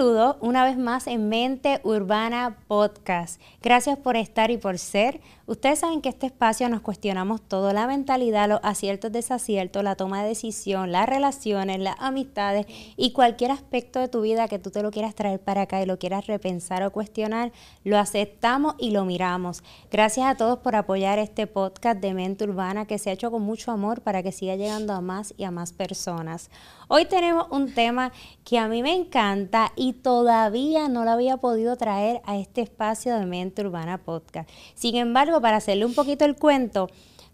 Saludos una vez más en Mente Urbana Podcast. Gracias por estar y por ser. Ustedes saben que este espacio nos cuestionamos todo, la mentalidad, los aciertos, desaciertos, la toma de decisión, las relaciones, las amistades y cualquier aspecto de tu vida que tú te lo quieras traer para acá y lo quieras repensar o cuestionar, lo aceptamos y lo miramos. Gracias a todos por apoyar este podcast de Mente Urbana que se ha hecho con mucho amor para que siga llegando a más y a más personas. Hoy tenemos un tema que a mí me encanta y todavía no lo había podido traer a este espacio de Mente Urbana Podcast. Sin embargo, para hacerle un poquito el cuento,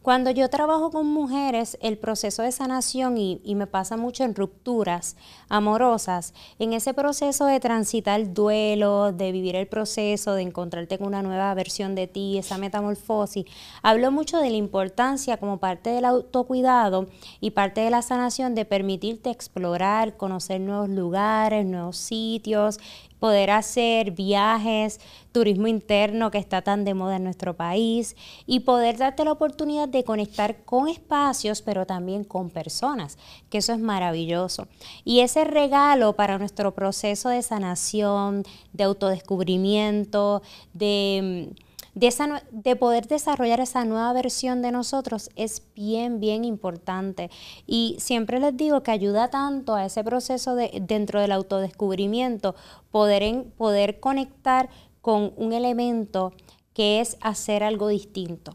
cuando yo trabajo con mujeres, el proceso de sanación, y, me pasa mucho en rupturas amorosas, en ese proceso de transitar el duelo, de vivir el proceso, de encontrarte con una nueva versión de ti, esa metamorfosis, hablo mucho de la importancia como parte del autocuidado y parte de la sanación de permitirte explorar, conocer nuevos lugares, nuevos sitios, poder hacer viajes, turismo interno que está tan de moda en nuestro país y poder darte la oportunidad de conectar con espacios, pero también con personas, que eso es maravilloso. Y ese regalo para nuestro proceso de sanación, de autodescubrimiento, de de, esa, de poder desarrollar esa nueva versión de nosotros es bien, bien importante. Y siempre les digo que ayuda tanto a ese proceso de, dentro del autodescubrimiento, poder, en, poder conectar con un elemento que es hacer algo distinto.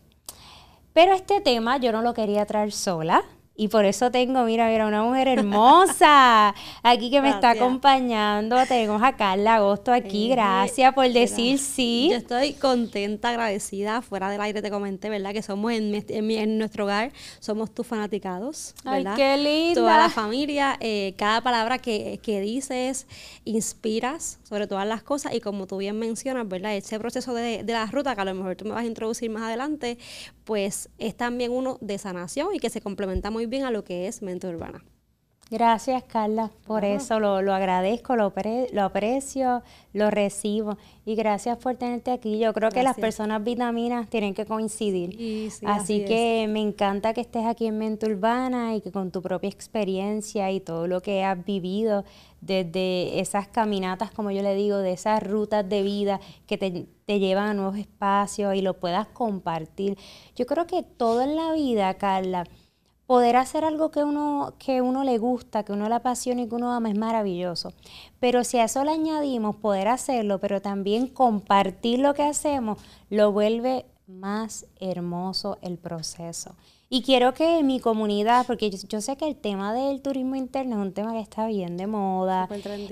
Pero este tema yo no lo quería traer sola, y por eso tengo, mira, mira, una mujer hermosa aquí que me está acompañando. Tenemos a Carla Agosto aquí. Gracias por decir sí. Yo estoy contenta, agradecida. Fuera del aire te comenté, ¿verdad? Que somos en, en, nuestro hogar, somos tus fanaticados. ¿verdad? Ay, qué linda. Toda la familia, eh, cada palabra que, que dices, inspiras sobre todas las cosas. Y como tú bien mencionas, ¿verdad? Ese proceso de, de la ruta, que a lo mejor tú me vas a introducir más adelante, pues es también uno de sanación y que se complementa muy bien a lo que es mente urbana. Gracias, Carla, por eso lo, lo agradezco, lo, lo, aprecio, lo recibo. Y gracias por tenerte aquí. Yo creo que las personas vitaminas tienen que coincidir. así, que me encanta que estés aquí en Mente Urbana y que con tu propia experiencia y todo lo que has vivido desde esas caminatas, como yo le digo, de esas rutas de vida que te, te llevan a nuevos espacios y lo puedas compartir. Yo creo que todo en la vida, Carla, poder hacer algo que uno, que uno le gusta, que uno le apasiona y que uno ama es maravilloso. Pero si a eso le añadimos poder hacerlo, pero también compartir lo que hacemos, lo vuelve más hermoso el proceso. Y quiero que mi comunidad, porque yo, sé que el tema del turismo interno es un tema que está bien de moda,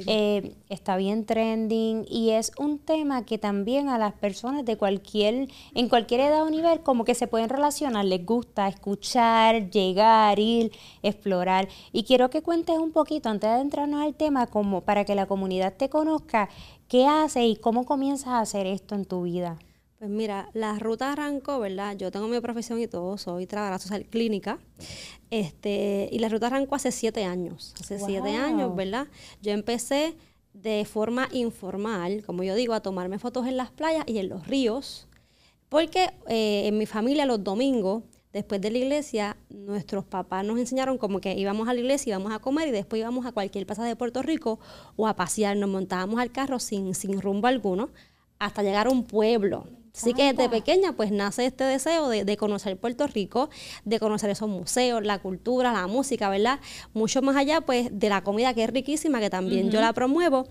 eh, está bien trending y es un tema que también a las personas de cualquier, en cualquier edad o nivel, como que se pueden relacionar, les gusta escuchar, llegar, ir, explorar. Y quiero que cuentes un poquito, antes de entrarnos al tema, como para que la comunidad te conozca, qué hace y cómo comienzas a hacer esto en tu vida. Pues mira, la ruta arrancó, ¿verdad? Yo tengo mi profesión y todo, soy trabajadora social clínica. Este, y la ruta arrancó hace siete años. Hace siete años, ¿verdad? Yo empecé de forma informal, como yo digo, a tomarme fotos en las playas y en los ríos. Porque eh, en mi familia los domingos, después de la iglesia, nuestros papás nos enseñaron como que íbamos a la iglesia, íbamos a comer y después íbamos a cualquier plaza de Puerto Rico o a pasear. Nos montábamos al carro sin, sin rumbo alguno hasta llegar a un pueblo. Así que desde pequeña pues nace este deseo de, conocer Puerto Rico, de conocer esos museos, la cultura, la música, ¿verdad? Mucho más allá pues de la comida que es riquísima, que también yo la promuevo.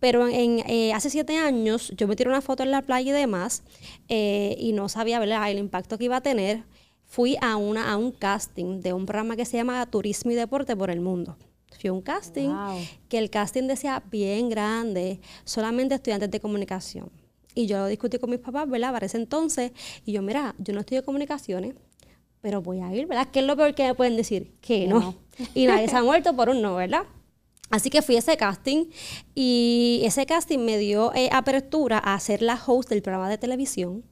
Pero en, eh, hace siete años yo me tiré una foto en la playa y demás eh, y no sabía ¿verdad? el impacto que iba a tener. Fui a, una, a un casting de un programa que se llama Turismo y Deporte por el Mundo. Fui a un casting que el casting decía bien grande, solamente estudiantes de comunicación y yo lo discutí con mis papás, ¿verdad? Para ese entonces. Y yo, mira, yo no estudio comunicaciones, pero voy a ir, ¿verdad? ¿Qué es lo peor que me pueden decir? Que no. Y nadie se ha muerto por un no, ¿verdad? Así que fui a ese casting y ese casting me dio eh, apertura a ser la host del programa de televisión.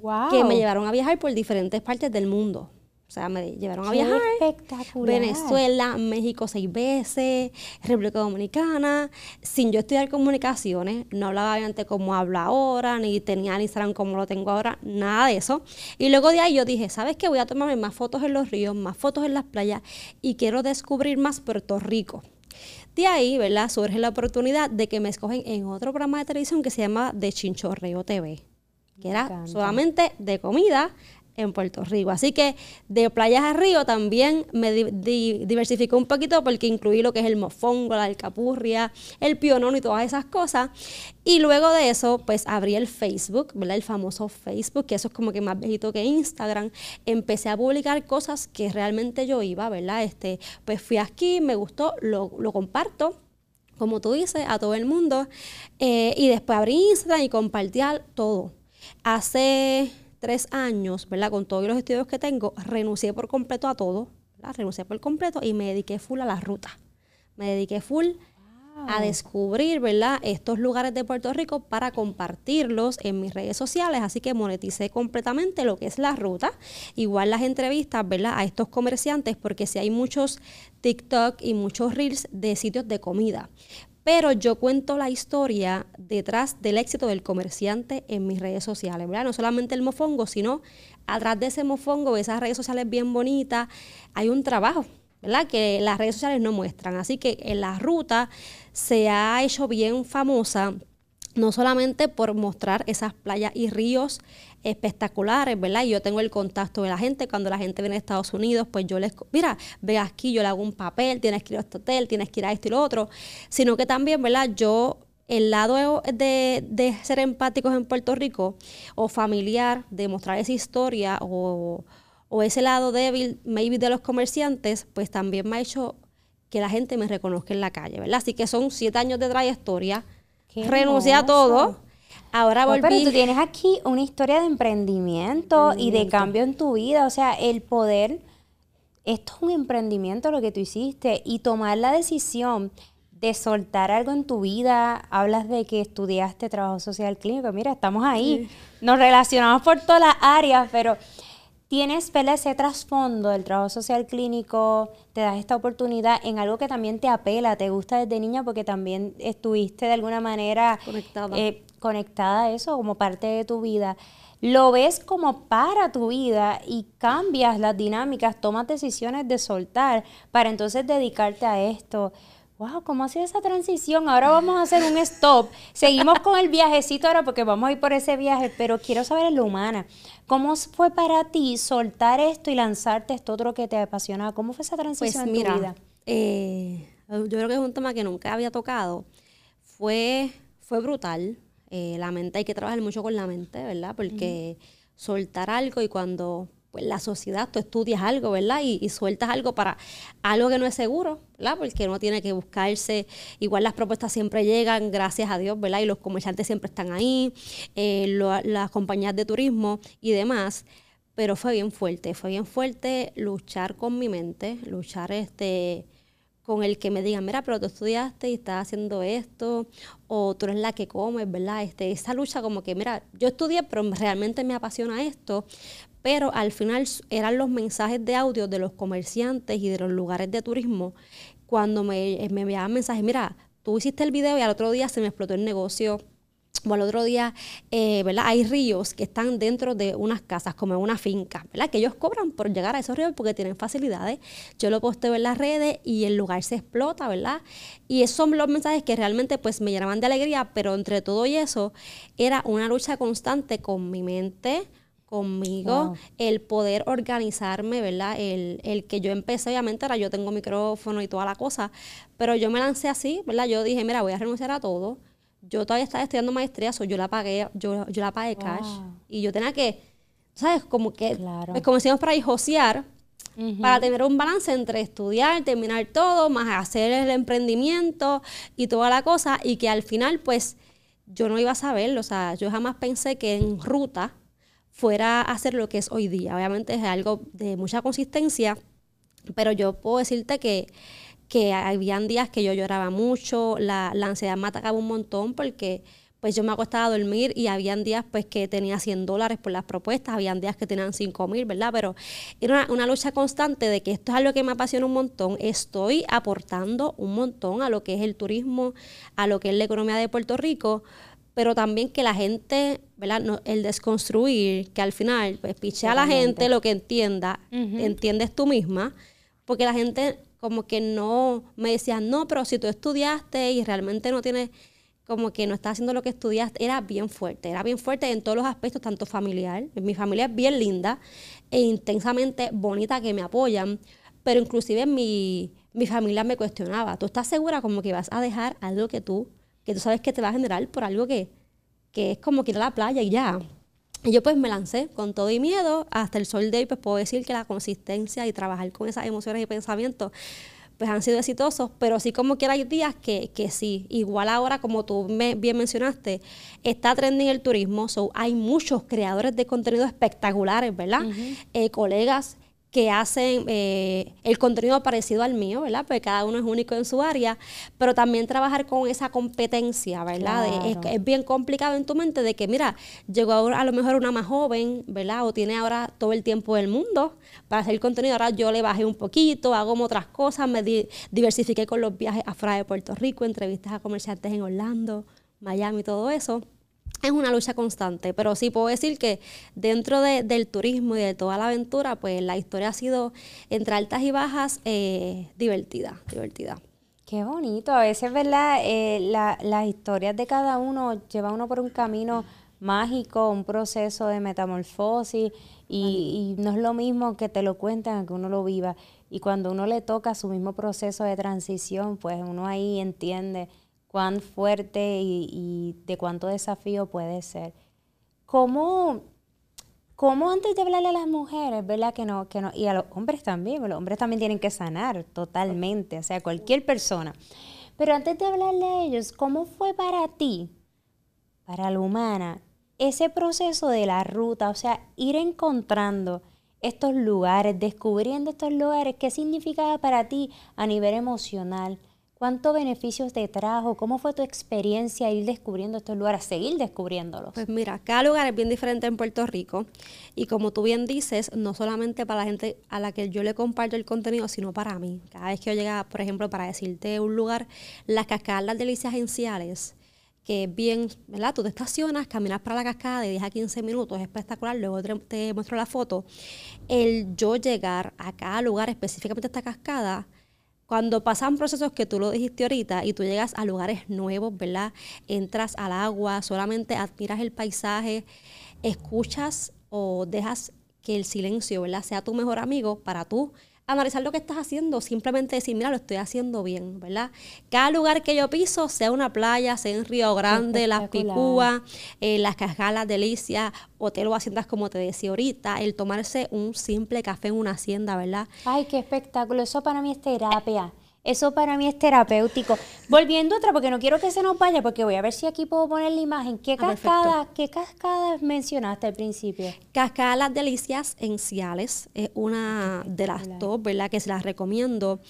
Wow. Que me llevaron a viajar por diferentes partes del mundo. O sea, me llevaron a viajar. Espectacular. Venezuela, México seis veces, República Dominicana. Sin yo estudiar comunicaciones, no hablaba antes como hablo ahora, ni tenía el Instagram como lo tengo ahora, nada de eso. Y luego de ahí yo dije, ¿sabes qué? Voy a tomarme más fotos en los ríos, más fotos en las playas y quiero descubrir más Puerto Rico. De ahí, ¿verdad? Surge la oportunidad de que me escogen en otro programa de televisión que se llama De Chinchorreo TV, que era solamente de comida en Puerto Rico. Así que de playas a río también me diversificó un poquito porque incluí lo que es el mofongo, la alcapurria, el pionón y todas esas cosas. Y luego de eso, pues abrí el Facebook, ¿verdad? El famoso Facebook, que eso es como que más viejito que Instagram. Empecé a publicar cosas que realmente yo iba, ¿verdad? Este, pues fui aquí, me gustó, lo, comparto como tú dices, a todo el mundo. Eh, y después abrí Instagram y compartía todo. Hace tres años, ¿verdad? Con todos los estudios que tengo, renuncié por completo a todo, ¿verdad? Renuncié por completo y me dediqué full a la ruta. Me dediqué full a descubrir, ¿verdad? Estos lugares de Puerto Rico para compartirlos en mis redes sociales, así que moneticé completamente lo que es la ruta. Igual las entrevistas, ¿verdad? A estos comerciantes, porque si hay muchos TikTok y muchos reels de sitios de comida pero yo cuento la historia detrás del éxito del comerciante en mis redes sociales, ¿verdad? No solamente el mofongo, sino atrás de ese mofongo, esas redes sociales bien bonitas, hay un trabajo, ¿verdad? Que las redes sociales no muestran. Así que en la ruta se ha hecho bien famosa no solamente por mostrar esas playas y ríos espectaculares, ¿verdad? Y yo tengo el contacto de la gente, cuando la gente viene a Estados Unidos, pues yo les, mira, ve aquí, yo le hago un papel, tienes que ir a este hotel, tienes que ir a esto y lo otro, sino que también, ¿verdad? Yo el lado de, de, ser empáticos en Puerto Rico o familiar, de mostrar esa historia o, o, ese lado débil, maybe de los comerciantes, pues también me ha hecho que la gente me reconozca en la calle, ¿verdad? Así que son siete años de trayectoria renuncié a todo. Ahora volví. pero tú tienes aquí una historia de emprendimiento y de cambio en tu vida. O sea, el poder. Esto es un emprendimiento lo que tú hiciste y tomar la decisión de soltar algo en tu vida. Hablas de que estudiaste trabajo social clínico. Mira, estamos ahí. Nos relacionamos por todas las áreas, pero tienes ese trasfondo del trabajo social clínico, te das esta oportunidad en algo que también te apela, te gusta desde niña porque también estuviste de alguna manera conectada, eh, conectada a eso como parte de tu vida. Lo ves como para tu vida y cambias las dinámicas, tomas decisiones de soltar para entonces dedicarte a esto wow, ¿cómo ha sido esa transición? Ahora vamos a hacer un stop. Seguimos con el viajecito ahora porque vamos a ir por ese viaje, pero quiero saber en lo humana. ¿Cómo fue para ti soltar esto y lanzarte esto otro que te apasiona? ¿Cómo fue esa transición pues en tu vida? Eh, yo creo que es un tema que nunca había tocado. Fue, fue brutal. Eh, la mente, hay que trabajar mucho con la mente, ¿verdad? Porque soltar algo y cuando pues la sociedad, tú estudias algo, ¿verdad? Y, sueltas algo para algo que no es seguro, ¿verdad? Porque uno tiene que buscarse, igual las propuestas siempre llegan, gracias a Dios, ¿verdad? Y los comerciantes siempre están ahí, eh, las compañías de turismo y demás, pero fue bien fuerte, fue bien fuerte luchar con mi mente, luchar este con el que me digan, mira, pero tú estudiaste y estás haciendo esto, o tú eres la que comes, ¿verdad? Este, esa lucha como que, mira, yo estudié, pero realmente me apasiona esto, pero al final eran los mensajes de audio de los comerciantes y de los lugares de turismo cuando me, eh, me enviaban mensajes, mira, tú hiciste el video y al otro día se me explotó el negocio o al otro día, eh, ¿verdad? Hay ríos que están dentro de unas casas, como en una finca, ¿verdad? Que ellos cobran por llegar a esos ríos porque tienen facilidades. Yo lo posteo en las redes y el lugar se explota, ¿verdad? Y esos son los mensajes que realmente pues me llenaban de alegría, pero entre todo y eso era una lucha constante con mi mente, conmigo, el poder organizarme, ¿verdad? El, el, que yo empecé, obviamente, ahora yo tengo micrófono y toda la cosa, pero yo me lancé así, ¿verdad? Yo dije, mira, voy a renunciar a todo. Yo todavía estaba estudiando maestría, so yo la pagué, yo, yo la pagué cash. Y yo tenía que, ¿sabes? Como que, claro. pues como para josear, para tener un balance entre estudiar, terminar todo, más hacer el emprendimiento y toda la cosa, y que al final, pues, yo no iba a saberlo, o sea, yo jamás pensé que en ruta, fuera a hacer lo que es hoy día. Obviamente es algo de mucha consistencia, pero yo puedo decirte que, que habían días que yo lloraba mucho, la, ansiedad me atacaba un montón porque pues yo me acostaba a dormir y habían días pues que tenía 100 dólares por las propuestas, habían días que tenían 5 mil, ¿verdad? Pero era una, lucha constante de que esto es algo que me apasiona un montón, estoy aportando un montón a lo que es el turismo, a lo que es la economía de Puerto Rico, pero también que la gente, ¿verdad? No, el desconstruir, que al final, pues piche a la gente lo que entienda, entiendes tú misma, porque la gente como que no me decía, no, pero si tú estudiaste y realmente no tienes, como que no estás haciendo lo que estudiaste, era bien fuerte, era bien fuerte en todos los aspectos, tanto familiar, mi familia es bien linda e intensamente bonita que me apoyan, pero inclusive mi, mi familia me cuestionaba, ¿tú estás segura como que vas a dejar algo que tú, que tú sabes que te va a generar por algo que, que es como que ir a la playa y ya? Y yo pues me lancé con todo y miedo, hasta el sol de hoy pues puedo decir que la consistencia y trabajar con esas emociones y pensamientos pues han sido exitosos, pero sí como que hay días que, que sí, igual ahora como tú me, bien mencionaste, está trending el turismo, so hay muchos creadores de contenido espectaculares, ¿verdad? Eh, colegas que hacen eh, el contenido parecido al mío, ¿verdad? Porque cada uno es único en su área, pero también trabajar con esa competencia, ¿verdad? es, bien complicado en tu mente de que, mira, llegó ahora a lo mejor una más joven, ¿verdad? O tiene ahora todo el tiempo del mundo para hacer contenido, ahora yo le bajé un poquito, hago otras cosas, me diversifiqué con los viajes afuera de Puerto Rico, entrevistas a comerciantes en Orlando, Miami, todo eso es una lucha constante, pero sí puedo decir que dentro del turismo y de toda la aventura, pues la historia ha sido entre altas y bajas eh, divertida, divertida. Qué bonito, a veces, ¿verdad? Eh, las historias de cada uno lleva uno por un camino mágico, un proceso de metamorfosis y, y, no es lo mismo que te lo cuenten que uno lo viva. Y cuando uno le toca su mismo proceso de transición, pues uno ahí entiende cuán fuerte y, de cuánto desafío puede ser. ¿Cómo, ¿Cómo, antes de hablarle a las mujeres, verdad que no, que no, y a los hombres también, los hombres también tienen que sanar totalmente, o sea, cualquier persona. Pero antes de hablarle a ellos, ¿cómo fue para ti, para la humana, ese proceso de la ruta, o sea, ir encontrando estos lugares, descubriendo estos lugares, qué significaba para ti a nivel emocional, ¿Cuántos beneficios te trajo? ¿Cómo fue tu experiencia ir descubriendo estos lugares, seguir descubriéndolos? Pues mira, cada lugar es bien diferente en Puerto Rico y como tú bien dices, no solamente para la gente a la que yo le comparto el contenido, sino para mí. Cada vez que yo llega, por ejemplo, para decirte un lugar, las cascadas Las Delicias Enciales, que es bien, ¿verdad? Tú te estacionas, caminas para la cascada de 10 a 15 minutos, es espectacular, luego te, te muestro la foto. El yo llegar a cada lugar, específicamente a esta cascada, cuando pasan procesos que tú lo dijiste ahorita y tú llegas a lugares nuevos, ¿verdad? Entras al agua, solamente admiras el paisaje, escuchas o dejas que el silencio, ¿verdad? Sea tu mejor amigo para tú analizar lo que estás haciendo, simplemente decir, mira, lo estoy haciendo bien, ¿verdad? Cada lugar que yo piso, sea una playa, sea en Río Grande, Las Picúas, eh, Las Cascadas, Delicia, hotel o haciendas, como te decía ahorita, el tomarse un simple café en una hacienda, ¿verdad? Ay, qué espectáculo, eso para mí es terapia. Eso para mí es terapéutico. Volviendo otra, porque no quiero que se nos vaya, porque voy a ver si aquí puedo poner la imagen. ¿Qué ah, cascada, qué cascadas mencionaste al principio? Cascada Las Delicias en Ciales es una de las dos, ¿verdad? Que se las recomiendo.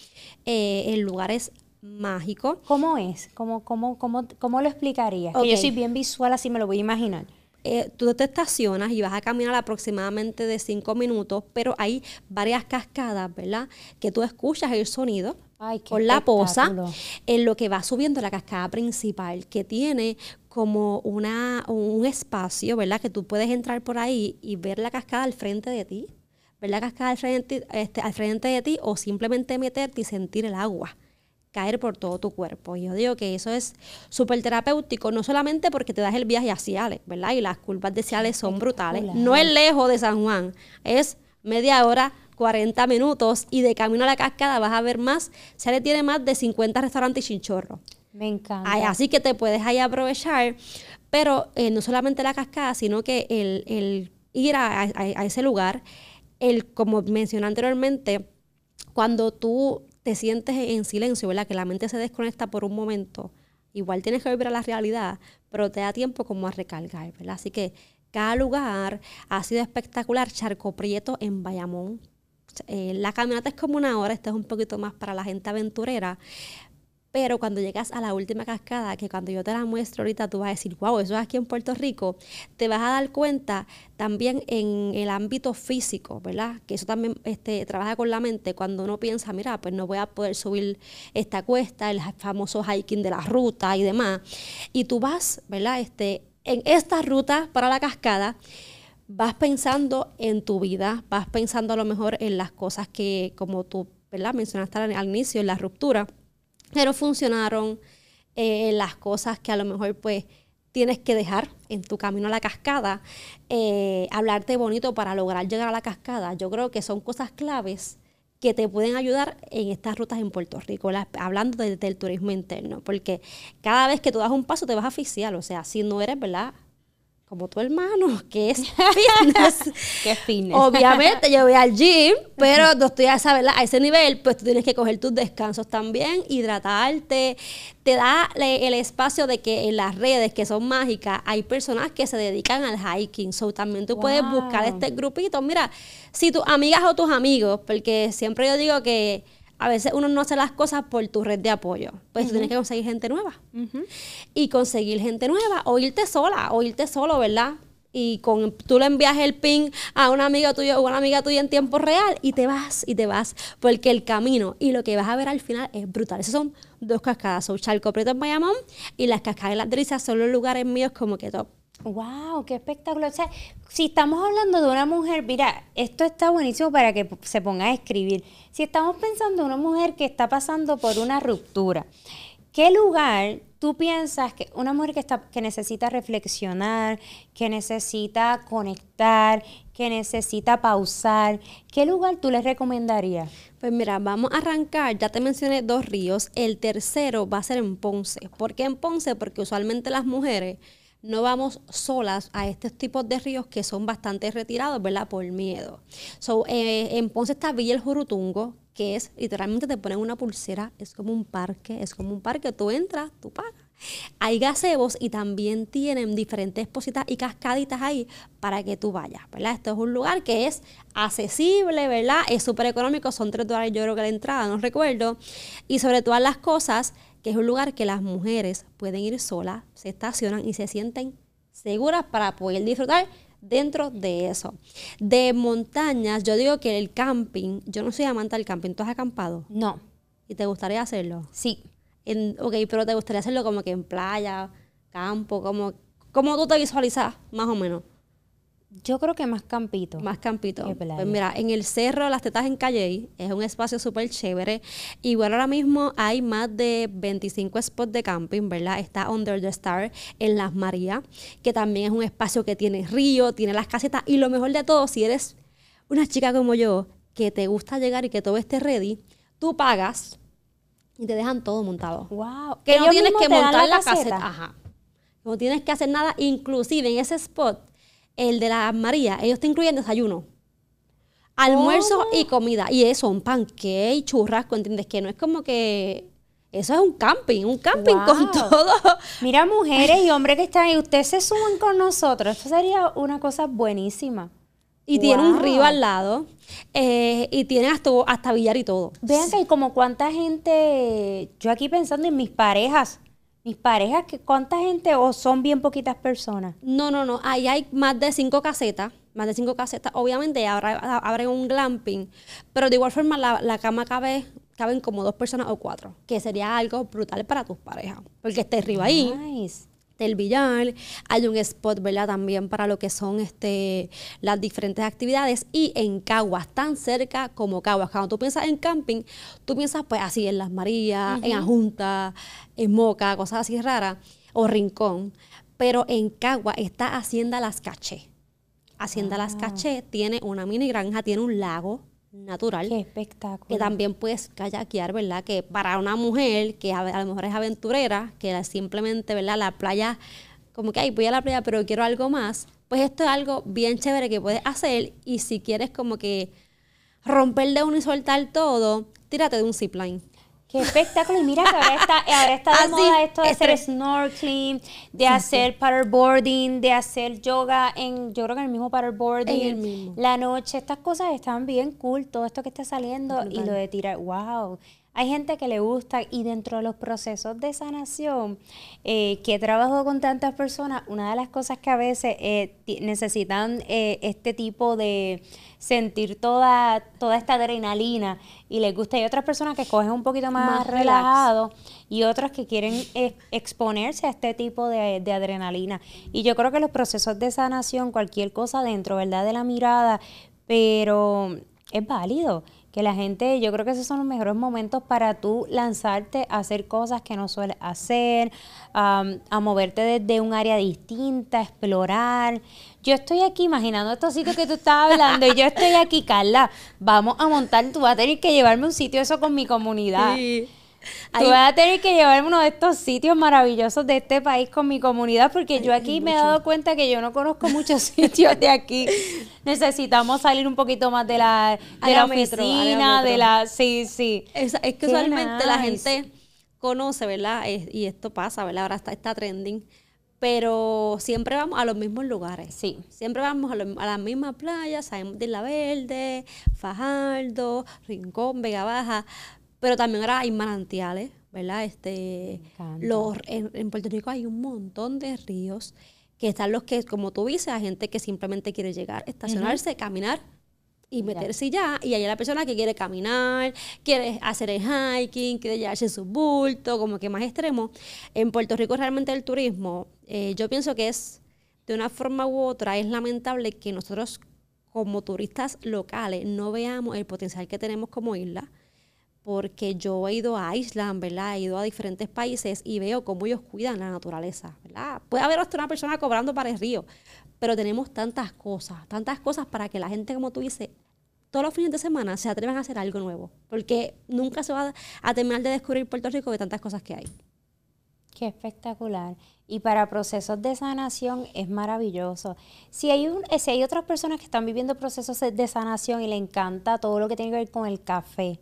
Eh, en lugares mágicos. ¿Cómo es? ¿Cómo, cómo, cómo, cómo lo explicarías? Que yo soy bien visual, así me lo voy a imaginar. Eh, tú te estacionas y vas a caminar aproximadamente de cinco minutos, pero hay varias cascadas, ¿verdad? Que tú escuchas el sonido con la posa en lo que va subiendo la cascada principal, que tiene como una, un espacio, ¿verdad? Que tú puedes entrar por ahí y ver la cascada al frente de ti, ver la cascada al frente, este, al frente de ti o simplemente meterte y sentir el agua caer por todo tu cuerpo. Y yo digo que eso es súper terapéutico, no solamente porque te das el viaje a Ciales, ¿verdad? Y las curvas de Ciales son brutales. No es lejos de San Juan, es media hora 40 minutos y de camino a la cascada vas a ver más. le tiene más de 50 restaurantes y chinchorros. Me encanta. así que te puedes ahí aprovechar, pero eh, no solamente la cascada, sino que el, ir a, ese lugar, el, como mencioné anteriormente, cuando tú te sientes en silencio, ¿verdad? Que la mente se desconecta por un momento, igual tienes que volver a la realidad, pero te da tiempo como a recargar, ¿verdad? Así que cada lugar ha sido espectacular. Charco Prieto en Bayamón, eh, la caminata es como una hora, esta es un poquito más para la gente aventurera. Pero cuando llegas a la última cascada, que cuando yo te la muestro ahorita, tú vas a decir, wow, eso es aquí en Puerto Rico, te vas a dar cuenta también en el ámbito físico, ¿verdad? Que eso también este, trabaja con la mente. Cuando uno piensa, mira, pues no voy a poder subir esta cuesta, el famoso hiking de la ruta y demás. Y tú vas, ¿verdad? Este, en esta ruta para la cascada vas pensando en tu vida, vas pensando a lo mejor en las cosas que como tú ¿verdad? Mencionaste al, inicio, la ruptura, pero funcionaron eh, las cosas que a lo mejor pues tienes que dejar en tu camino a la cascada, eh, hablarte bonito para lograr llegar a la cascada. Yo creo que son cosas claves que te pueden ayudar en estas rutas en Puerto Rico, hablando del turismo interno, porque cada vez que tú das un paso te vas a asfixiar, o sea, si no eres, ¿verdad? Como tu hermano, que es fitness. que es fitness. Obviamente yo voy al gym, pero no estoy a, a ese nivel, pues tú tienes que coger tus descansos también, hidratarte. Te da el espacio de que en las redes que son mágicas hay personas que se dedican al hiking. So también tú puedes buscar este grupito. Mira, si tus amigas o tus amigos, porque siempre yo digo que a veces uno no hace las cosas por tu red de apoyo. Pues tienes que conseguir gente nueva. Y conseguir gente nueva, o irte sola, o irte solo, ¿verdad? Y con, tú le envías el ping a una amiga tuya o una amiga tuya en tiempo real y te vas y te vas. Porque el camino y lo que vas a ver al final es brutal. Esas son dos cascadas. Son Charco Preto en Bayamón y las cascadas de las Delicias son los lugares míos como que top. ¡Wow! ¡Qué espectacular! O sea, si estamos hablando de una mujer, mira, esto está buenísimo para que se ponga a escribir. Si estamos pensando en una mujer que está pasando por una ruptura, ¿qué lugar tú piensas que una mujer que, está, que necesita reflexionar, que necesita conectar, que necesita pausar, ¿qué lugar tú le recomendarías? Pues mira, vamos a arrancar, ya te mencioné dos ríos, el tercero va a ser en Ponce. ¿Por qué en Ponce? Porque usualmente las mujeres no vamos solas a estos tipos de ríos que son bastante retirados, ¿verdad? Por miedo. So, eh, en Ponce está Villa el Jurutungo, que es literalmente te ponen una pulsera, es como un parque, es como un parque, tú entras, tú pagas. Hay gazebos y también tienen diferentes positas y cascaditas ahí para que tú vayas, ¿verdad? Esto es un lugar que es accesible, ¿verdad? Es súper económico, son tres dólares yo creo que la entrada, no recuerdo. Y sobre todas las cosas, que es un lugar que las mujeres pueden ir solas, se estacionan y se sienten seguras para poder disfrutar dentro de eso. De montañas, yo digo que el camping, yo no soy amante del camping, ¿tú has acampado? No. ¿Y te gustaría hacerlo? Sí. En, ok, pero te gustaría hacerlo como que en playa, campo, como, ¿cómo tú te visualizas más o menos? Yo creo que más campito. Más campito. Pues mira, en el Cerro Las Tetas en Calle es un espacio súper chévere. Bueno, ahora mismo hay más de 25 spots de camping, ¿verdad? Está Under the Star en Las Marías, que también es un espacio que tiene río, tiene las casetas. Y lo mejor de todo, si eres una chica como yo, que te gusta llegar y que todo esté ready, tú pagas y te dejan todo montado. Wow. Que no tienes que montar la, caseta. Ajá. No tienes que hacer nada, inclusive en ese spot el de la María, ellos te incluyen desayuno, almuerzo y comida. Y eso, un panqueque, churrasco, ¿entiendes? Que no es como que eso es un camping, un camping con todo. Mira, mujeres y hombres que están ahí, ustedes se suman con nosotros. Esto sería una cosa buenísima. Y tiene un río al lado. Eh, y tiene hasta, hasta billar y todo. Vean que hay como cuánta gente, yo aquí pensando en mis parejas, mis parejas, ¿cuánta gente o son bien poquitas personas? No, no, no. Ahí hay más de cinco casetas. Más de cinco casetas. Obviamente habrá, habrá un glamping. Pero de igual forma la, cama cabe caben como dos personas o cuatro, que sería algo brutal para tus parejas, porque esté arriba ahí. Nice del billar, hay un spot, ¿verdad? También para lo que son este, las diferentes actividades y en Caguas, tan cerca como Caguas. Cuando tú piensas en camping, tú piensas pues así en Las Marías, en Ajunta, en Moca, cosas así raras, o Rincón. Pero en Caguas está Hacienda Las Caché. Hacienda Las ah. Caché tiene una mini granja, tiene un lago, natural. Qué espectáculo. Que también puedes kayakear, ¿verdad? Que para una mujer que a, lo mejor es aventurera, que simplemente, ¿verdad? La playa, como que, ay, voy a la playa, pero quiero algo más. Pues esto es algo bien chévere que puedes hacer y si quieres como que romper de uno y soltar todo, tírate de un zipline. Qué espectáculo. Y mira que ahora está, ahora está de moda esto de hacer snorkeling, de hacer paddleboarding, de hacer yoga en, yo creo que en el mismo paddleboarding. La noche, estas cosas están bien cool, todo esto que está saliendo y lo de tirar, wow. Hay gente que le gusta y dentro de los procesos de sanación, eh, que he trabajado con tantas personas, una de las cosas que a veces eh, necesitan eh, este tipo de sentir toda, toda esta adrenalina y les gusta. Hay otras personas que cogen un poquito más, relajado y otras que quieren exponerse a este tipo de, de adrenalina. Y yo creo que los procesos de sanación, cualquier cosa dentro, ¿verdad? De la mirada, pero es válido que la gente, yo creo que esos son los mejores momentos para tú lanzarte a hacer cosas que no sueles hacer, a moverte desde un área distinta, explorar. Yo estoy aquí imaginando estos sitios que tú estabas hablando y yo estoy aquí, Carla, vamos a montar, tú vas a tener que llevarme un sitio eso con mi comunidad. Sí. Tú vas a tener que llevarme uno de estos sitios maravillosos de este país con mi comunidad, porque yo aquí me he dado cuenta que yo no conozco muchos sitios de aquí. Necesitamos salir un poquito más de la, de la oficina, de la... Sí, sí. Es, que usualmente la gente conoce, ¿verdad? y esto pasa, ¿verdad? Ahora está, está trending pero siempre vamos a los mismos lugares. Sí. Siempre vamos a, a las mismas playas, sabemos de La Verde, Fajardo, Rincón, Vega Baja, pero también ahora hay manantiales, ¿verdad? Este, los, en, Puerto Rico hay un montón de ríos que están los que, como tú dices, hay gente que simplemente quiere llegar, estacionarse, caminar y meterse ya. Y hay la persona que quiere caminar, quiere hacer el hiking, quiere llevarse su bulto, como que más extremo. En Puerto Rico realmente el turismo, eh, yo pienso que es, de una forma u otra, es lamentable que nosotros como turistas locales no veamos el potencial que tenemos como isla porque yo he ido a Island, ¿verdad? He ido a diferentes países y veo cómo ellos cuidan la naturaleza, ¿verdad? Puede haber hasta una persona cobrando para el río, pero tenemos tantas cosas, tantas cosas para que la gente, como tú dices, todos los fines de semana se atrevan a hacer algo nuevo, porque nunca se va a terminar de descubrir Puerto Rico de tantas cosas que hay. Qué espectacular. Y para procesos de sanación es maravilloso. Si hay, un, si hay otras personas que están viviendo procesos de sanación y le encanta todo lo que tiene que ver con el café,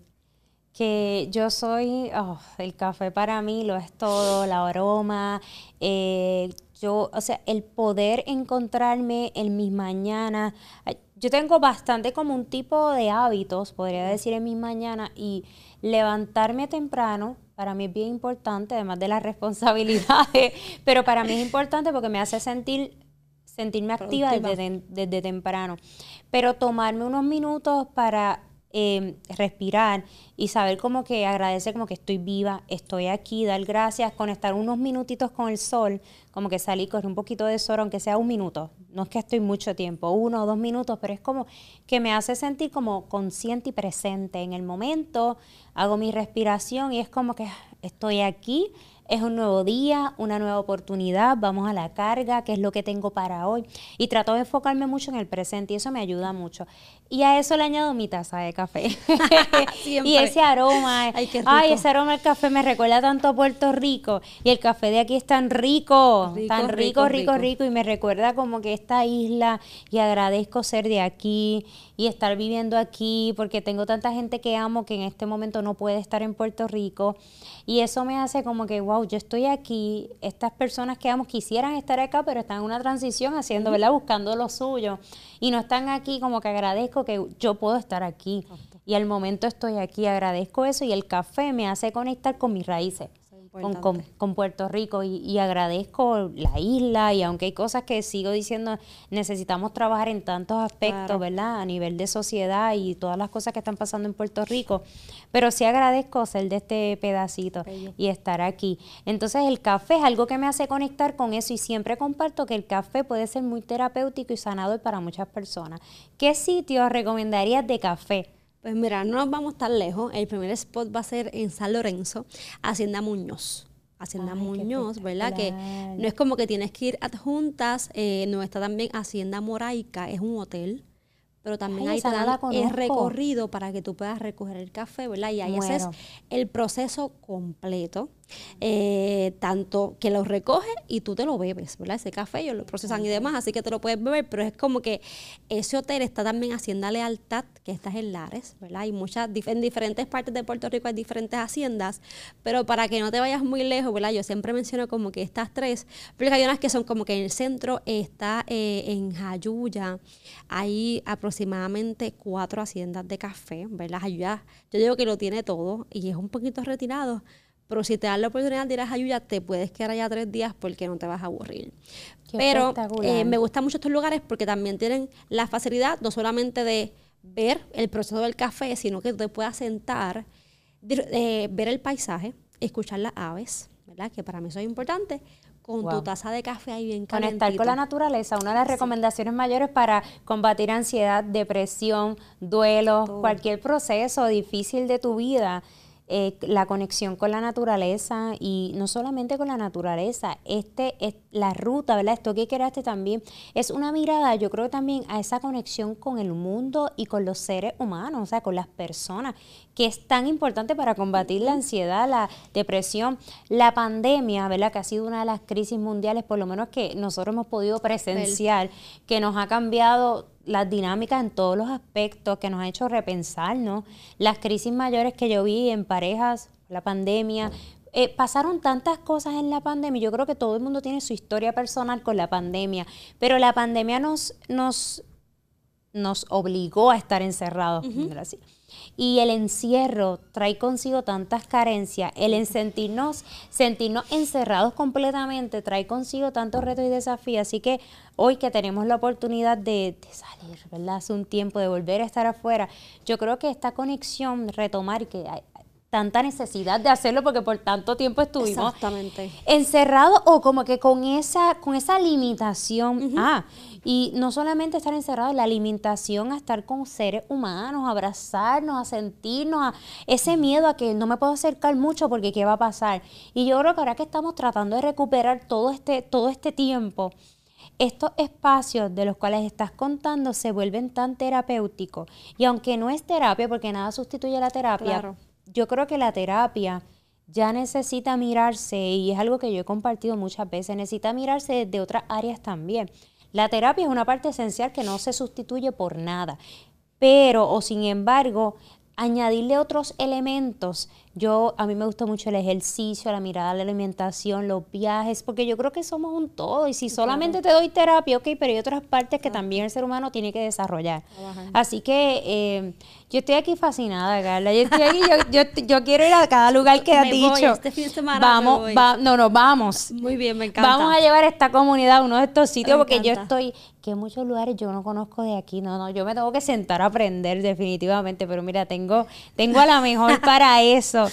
que yo soy, oh, el café para mí lo es todo, la aroma, eh, yo, o sea, el poder encontrarme en mis mañanas. Yo tengo bastante como un tipo de hábitos, podría decir, en mis mañanas y levantarme temprano, para mí es bien importante, además de las responsabilidades, pero para mí es importante porque me hace sentir sentirme activa desde, desde temprano. Pero tomarme unos minutos para Em, respirar y saber como que agradecer como que estoy viva, estoy aquí, dar gracias, conectar unos minutitos con el sol, como que salí, correr un poquito de sol, aunque sea un minuto. No es que estoy mucho tiempo, uno o dos minutos, pero es como que me hace sentir como consciente y presente en el momento. Hago mi respiración y es como que ah, estoy aquí, es un nuevo día, una nueva oportunidad, vamos a la carga, qué es lo que tengo para hoy. Y trato de enfocarme mucho en el presente y eso me ayuda mucho. Y a eso le añado mi taza de café. y ese aroma, ay, ay, ese aroma del café me recuerda tanto a Puerto Rico. Y el café de aquí es tan rico, tan rico, rico, rico, Y me recuerda como que esta isla y agradezco ser de aquí y estar viviendo aquí porque tengo tanta gente que amo que en este momento no puede estar en Puerto Rico. Y eso me hace como que, wow, yo estoy aquí, estas personas que amo quisieran estar acá, pero están en una transición haciendo, ¿verdad? Buscando lo suyo. Y no están aquí como que agradezco que yo puedo estar aquí. Y al momento estoy aquí, agradezco eso y el café me hace conectar con mis raíces con, Puerto Rico y, agradezco la isla y aunque hay cosas que sigo diciendo, necesitamos trabajar en tantos aspectos, ¿verdad? A nivel de sociedad y todas las cosas que están pasando en Puerto Rico, pero sí agradezco ser de este pedacito y estar aquí. Entonces el café es algo que me hace conectar con eso y siempre comparto que el café puede ser muy terapéutico y sanador para muchas personas. ¿Qué sitios recomendarías de café? Pues mira, no nos vamos tan lejos. El primer spot va a ser en San Lorenzo, Hacienda Muñoz. Hacienda Muñoz, ¿verdad? Que no es como que tienes que ir adjuntas, eh, no está también Hacienda Moraica, es un hotel pero también hay el recorrido para que tú puedas recoger el café, ¿verdad? Y ahí ese es el proceso completo, eh, tanto que lo recoges y tú te lo bebes, ¿verdad? Ese café ellos lo procesan y demás, así que te lo puedes beber, pero es como que ese hotel está también hacienda lealtad, que está en Lares, ¿verdad? Hay muchas, en diferentes partes de Puerto Rico hay diferentes haciendas, pero para que no te vayas muy lejos, ¿verdad? Yo siempre menciono como que estas tres, porque hay unas que son como que en el centro está eh, en Jayuya, hay aproximadamente cuatro haciendas de café, ¿verdad? Ayuya, yo digo que lo tiene todo y es un poquito retirado, pero si te dan la oportunidad de ir a te puedes quedar allá tres días porque no te vas a aburrir. pero eh, me gustan mucho estos lugares porque también tienen la facilidad no solamente de ver el proceso del café, sino que tú te puedas sentar, eh, ver el paisaje, escuchar las aves, ¿verdad? Que para mí eso es importante con tu taza de café ahí bien Conectar con la naturaleza, una de las recomendaciones mayores para combatir ansiedad, depresión, duelo, cualquier proceso difícil de tu vida eh, la conexión con la naturaleza y no solamente con la naturaleza, este es la ruta, ¿verdad? Esto que creaste también es una mirada, yo creo también a esa conexión con el mundo y con los seres humanos, o sea, con las personas, que es tan importante para combatir la ansiedad, la depresión, la pandemia, ¿verdad? Que ha sido una de las crisis mundiales, por lo menos que nosotros hemos podido presenciar, que nos ha cambiado las dinámicas en todos los aspectos que nos ha hecho repensarnos. Las crisis mayores que yo vi en parejas, la pandemia, eh, pasaron tantas cosas en la pandemia. Yo creo que todo el mundo tiene su historia personal con la pandemia, pero la pandemia nos, nos, nos obligó a estar encerrados. así. Y el encierro trae consigo tantas carencias, el sentirnos, sentirnos encerrados completamente trae consigo tantos retos y desafíos. Así que hoy que tenemos la oportunidad de, salir, ¿verdad? Hace un tiempo, de volver a estar afuera, yo creo que esta conexión, retomar, que hay, tanta necesidad de hacerlo porque por tanto tiempo estuvimos encerrados o como que con esa con esa limitación ah y no solamente estar encerrados la limitación a estar con seres humanos a abrazarnos a sentirnos a ese miedo a que no me puedo acercar mucho porque qué va a pasar y yo creo que ahora que estamos tratando de recuperar todo este todo este tiempo estos espacios de los cuales estás contando se vuelven tan terapéuticos. Y aunque no es terapia porque nada sustituye la terapia yo creo que la terapia ya necesita mirarse, y es algo que yo he compartido muchas veces, necesita mirarse desde otras áreas también. La terapia es una parte esencial que no se sustituye por nada, pero o sin embargo, añadirle otros elementos yo, a mí me gusta mucho el ejercicio, la mirada, la alimentación, los viajes, porque yo creo que somos un todo. Y si solamente te doy terapia, ok, pero hay otras partes que también el ser humano tiene que desarrollar. Así que eh, yo estoy aquí fascinada, Carla. Yo estoy aquí, yo, yo, quiero ir a cada lugar que has dicho. este fin de semana vamos, no, no, vamos. Muy bien, me encanta. Vamos a llevar esta comunidad a uno de estos sitios, porque yo estoy, que muchos lugares yo no conozco de aquí. No, no, yo me tengo que sentar a aprender definitivamente, pero mira, tengo, tengo a la mejor para eso.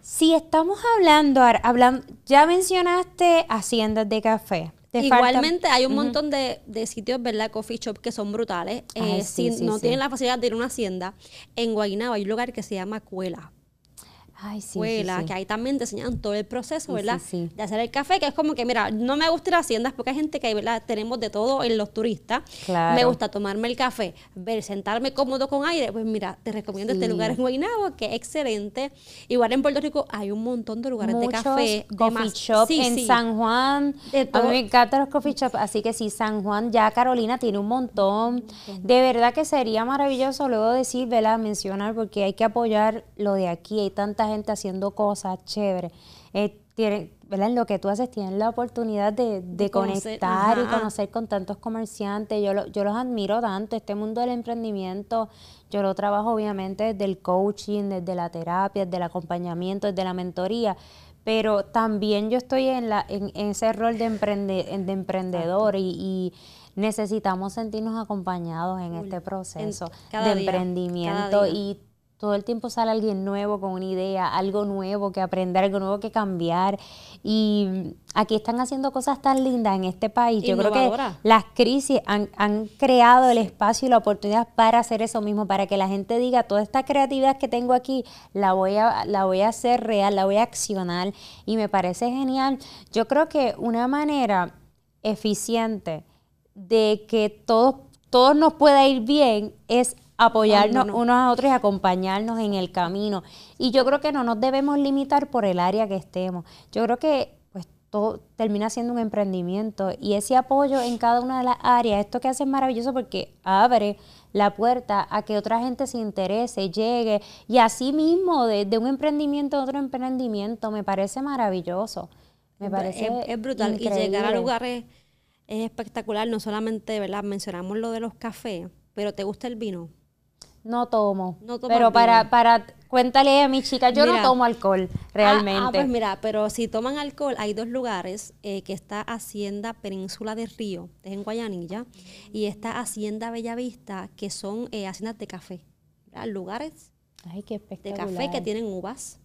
Si estamos hablando, hablando, ya mencionaste haciendas de café. Igualmente hay un montón de, sitios, ¿verdad? Coffee shop que son brutales. Eh, si no tienen la facilidad de ir a una hacienda, en Guaynabo hay un lugar que se llama Cuela. Ay, sí, que ahí también te enseñan todo el proceso, ¿verdad? De hacer el café, que es como que, mira, no me gusta ir a haciendas porque hay gente que, ¿verdad? Tenemos de todo en los turistas. Me gusta tomarme el café, ver, sentarme cómodo con aire. Pues mira, te recomiendo este lugar en Guaynabo, que es excelente. Igual en Puerto Rico hay un montón de lugares de café. coffee shop en San Juan. A mí me encantan los coffee shops, así que sí, San Juan, ya Carolina tiene un montón. De verdad que sería maravilloso luego decir, ¿verdad? Mencionar, porque hay que apoyar lo de aquí. Hay tanta gente haciendo cosas chéveres. Eh, ¿verdad? En lo que tú haces tienes la oportunidad de, conectar y conocer con tantos comerciantes. Yo, yo los admiro tanto. Este mundo del emprendimiento, yo lo trabajo obviamente desde el coaching, desde la terapia, desde el acompañamiento, desde la mentoría. Pero también yo estoy en, la, en, ese rol de, de emprendedor y, necesitamos sentirnos acompañados en este proceso de emprendimiento y todo el tiempo sale alguien nuevo con una idea, algo nuevo que aprender, algo nuevo que cambiar. Y aquí están haciendo cosas tan lindas en este país. Yo creo que las crisis han, creado el espacio y la oportunidad para hacer eso mismo, para que la gente diga, toda esta creatividad que tengo aquí, la voy a, la voy a hacer real, la voy a accionar. Y me parece genial. Yo creo que una manera eficiente de que todos, todos nos pueda ir bien es apoyarnos unos a otros y acompañarnos en el camino. Y yo creo que no nos debemos limitar por el área que estemos. Yo creo que pues todo termina siendo un emprendimiento y ese apoyo en cada una de las áreas, esto que hace es maravilloso porque abre la puerta a que otra gente se interese, llegue y así mismo de, un emprendimiento a otro emprendimiento me parece maravilloso. Me parece es, brutal y llegar a lugares es espectacular, no solamente, ¿verdad? Mencionamos lo de los cafés, pero ¿te gusta el vino? No tomo. No pero para, para, cuéntale a mi chica, yo no tomo alcohol, realmente. Ah, ah, pues mira, pero si toman alcohol, hay dos lugares, eh, que está Hacienda Península del Río, es en Guayanilla, y está Hacienda Bellavista, que son eh, haciendas de café. Lugares Ay, qué de café que tienen uvas,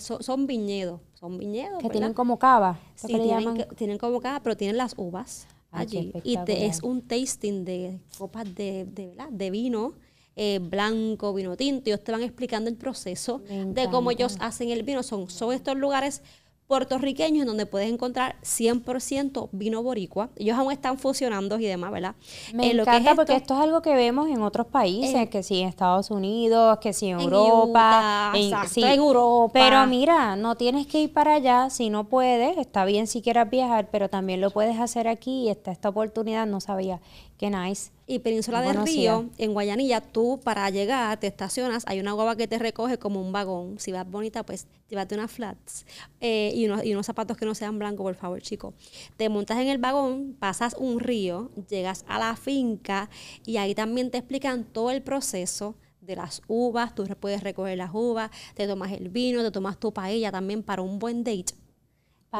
son, son, viñedos. son viñedos. Que tienen como cava. Sí, tienen, tienen, como cava, pero tienen las uvas allí. Y es un tasting de copas de, de, de vino. Eh, blanco, vino tinto, ellos te van explicando el proceso de cómo ellos hacen el vino. Son, son estos lugares puertorriqueños en donde puedes encontrar 100% vino boricua. Ellos aún están fusionando y demás, ¿verdad? Me encanta porque esto es algo que vemos en otros países, eh, que sí en Estados Unidos, que sí en, Europa, en, en Europa. Pero mira, no tienes que ir para allá si no puedes, está bien si quieras viajar, pero también lo puedes hacer aquí y está esta oportunidad, no sabía. Qué nice. Y Península del Río, en Guayanilla, tú para llegar te estacionas, hay una guagua que te recoge como un vagón. Si vas bonita, pues llévate unas flats eh, y, unos, y unos zapatos que no sean blancos, por favor, chico. Te montas en el vagón, pasas un río, llegas a la finca y ahí también te explican todo el proceso de las uvas, tú puedes recoger las uvas, te tomas el vino, te tomas tu paella también para un buen date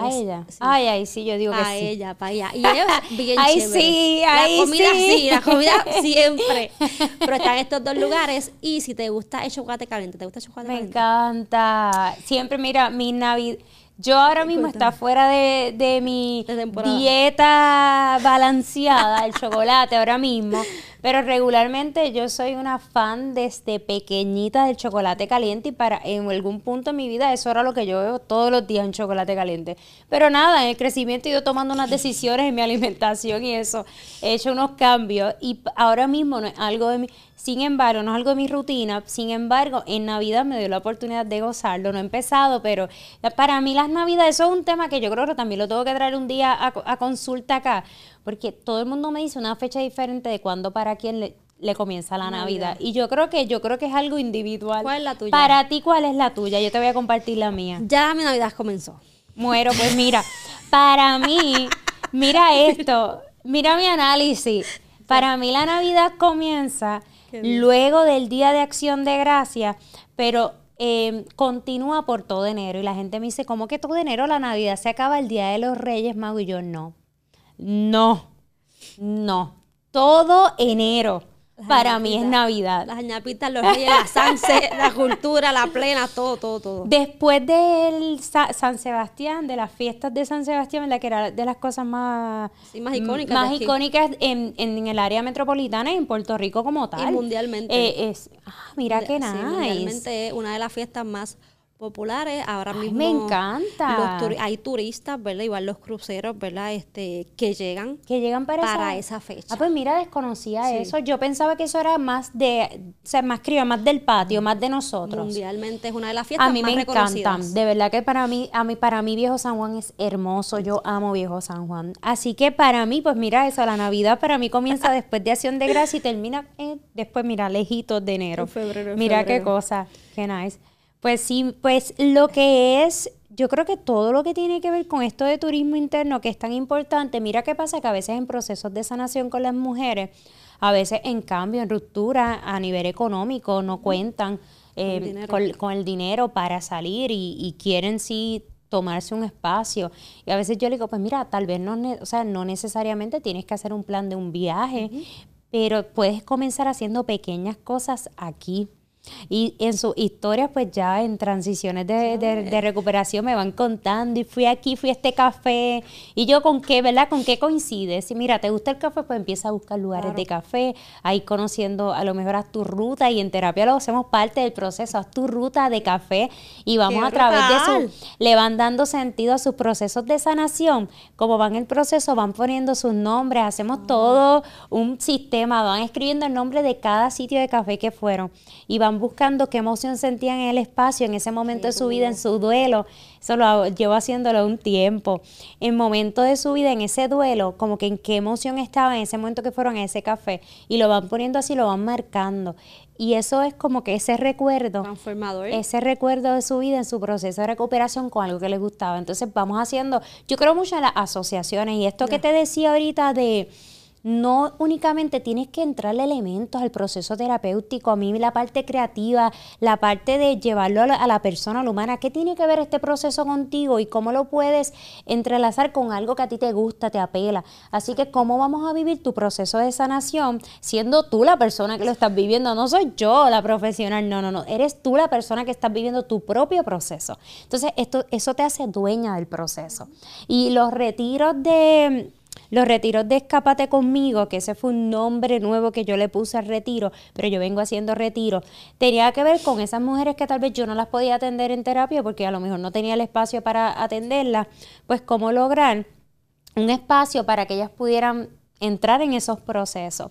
ella Ay, ay, sí, yo digo que sí. ella para ella. Y ella bien ay, sí, ay, La comida sí. la comida siempre. Pero están estos dos lugares y si te gusta el chocolate caliente, ¿te gusta el chocolate Me encanta. Siempre, mira, mi Navidad... Yo ahora mismo está fuera de, de mi dieta balanceada, el chocolate ahora mismo. Pero regularmente yo soy una fan desde pequeñita del chocolate caliente y para en algún punto de mi vida eso era lo que yo veo todos los días en chocolate caliente. Pero nada, en el crecimiento he ido tomando unas decisiones en mi alimentación y eso, he hecho unos cambios y ahora mismo no es algo de mi, sin embargo, no es algo de mi rutina, sin embargo, en Navidad me dio la oportunidad de gozarlo, no he empezado, pero para mí las Navidades, eso es un tema que yo creo que también lo tengo que traer un día a, a consulta acá, porque todo el mundo me dice una fecha diferente de cuándo para quién le, comienza la Navidad. Y yo creo que yo creo que es algo individual. ¿Cuál es la tuya? Para ti, ¿cuál es la tuya? Yo te voy a compartir la mía. Ya mi Navidad comenzó. Muero, pues mira, para mí, mira esto, mira mi análisis. Para mí la Navidad comienza luego del Día de Acción de Gracia, pero eh, continúa por todo enero. Y la gente me dice, ¿cómo que todo enero la Navidad se acaba el Día de los Reyes Magos? Y yo no. No, no. Todo enero. Para mí es Navidad. Las ñapitas, los reyes, la sanse, la cultura, la plena, todo, todo, todo. Después del San Sebastián, de las fiestas de San Sebastián, la que era de las cosas más, más icónicas, más icónicas en, en, el área metropolitana y en Puerto Rico como tal. Y mundialmente. Eh, es, ah, mira qué nice. mundialmente es una de las fiestas más populares. Ahora mismo me encanta. hay turistas, ¿verdad? Igual los cruceros, ¿verdad? Este, que llegan. Que llegan para, esa, fecha. Ah, pues mira, desconocía eso. Yo pensaba que eso era más de, o sea, más criolla, más del patio, más de nosotros. Mundialmente es una de las fiestas a mí me encantan. De verdad que para mí, a mí, para mí Viejo San Juan es hermoso. Yo amo Viejo San Juan. Así que para mí, pues mira eso, la Navidad para mí comienza después de Acción de Gracia y termina eh, después, mira, lejitos de enero. mira qué cosa, qué nice. Pues sí, pues lo que es, yo creo que todo lo que tiene que ver con esto de turismo interno, que es tan importante, mira qué pasa que a veces en procesos de sanación con las mujeres, a veces en cambio, en ruptura a nivel económico, no cuentan eh, con, el dinero para salir y, quieren sí tomarse un espacio. Y a veces yo le digo, pues mira, tal vez no, o sea, no necesariamente tienes que hacer un plan de un viaje, pero puedes comenzar haciendo pequeñas cosas aquí y en sus historias, pues ya en transiciones de, de, recuperación me van contando y fui aquí, fui a este café. Y yo con qué, ¿verdad? ¿Con qué coincide? Si mira, ¿te gusta el café? Pues empieza a buscar lugares de café, ahí conociendo, a lo mejor haz tu ruta y en terapia lo hacemos parte del proceso, haz tu ruta de café y vamos a través de eso, le van dando sentido a sus procesos de sanación. Como van el proceso, van poniendo sus nombres, hacemos ah. todo un sistema, van escribiendo el nombre de cada sitio de café que fueron y buscando qué emoción sentían en el espacio, en ese momento de su vida, en su duelo. Eso lo llevo haciéndolo un tiempo. En momento de su vida, en ese duelo, como que en qué emoción estaba en ese momento que fueron a ese café. Y lo van poniendo así, lo van marcando. Y eso es como que ese recuerdo, transformador. ese recuerdo de su vida en su proceso de recuperación con algo que les gustaba. Entonces vamos haciendo, yo creo mucho en las asociaciones y esto que te decía ahorita de no únicamente tienes que entrarle elementos al proceso terapéutico, a mí la parte creativa, la parte de llevarlo a la, persona, a la humana, ¿qué tiene que ver este proceso contigo y cómo lo puedes entrelazar con algo que a ti te gusta, te apela? Así que, ¿cómo vamos a vivir tu proceso de sanación siendo tú la persona que lo estás viviendo? No soy yo la profesional, no, no, no, eres tú la persona que estás viviendo tu propio proceso. Entonces, esto, eso te hace dueña del proceso. Y los retiros de los retiros de Escápate conmigo, que ese fue un nombre nuevo que yo le puse al retiro, pero yo vengo haciendo retiro, tenía que ver con esas mujeres que tal vez yo no las podía atender en terapia porque a lo mejor no tenía el espacio para atenderlas, pues cómo lograr un espacio para que ellas pudieran entrar en esos procesos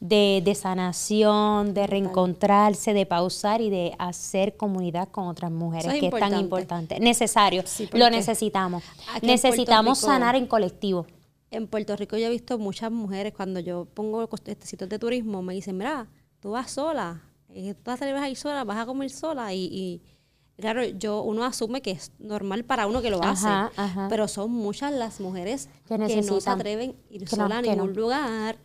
de, de, sanación, de reencontrarse, de pausar y de hacer comunidad con otras mujeres, que es tan importante. Necesario, lo necesitamos. Necesitamos sanar en colectivo en Puerto Rico yo he visto muchas mujeres cuando yo pongo este sitios de turismo, me dicen, mira, tú vas sola, eh, tú vas a ahí sola, vas a comer sola y, claro, yo uno asume que es normal para uno que lo hace, pero son muchas las mujeres que, no se atreven a ir sola a ningún lugar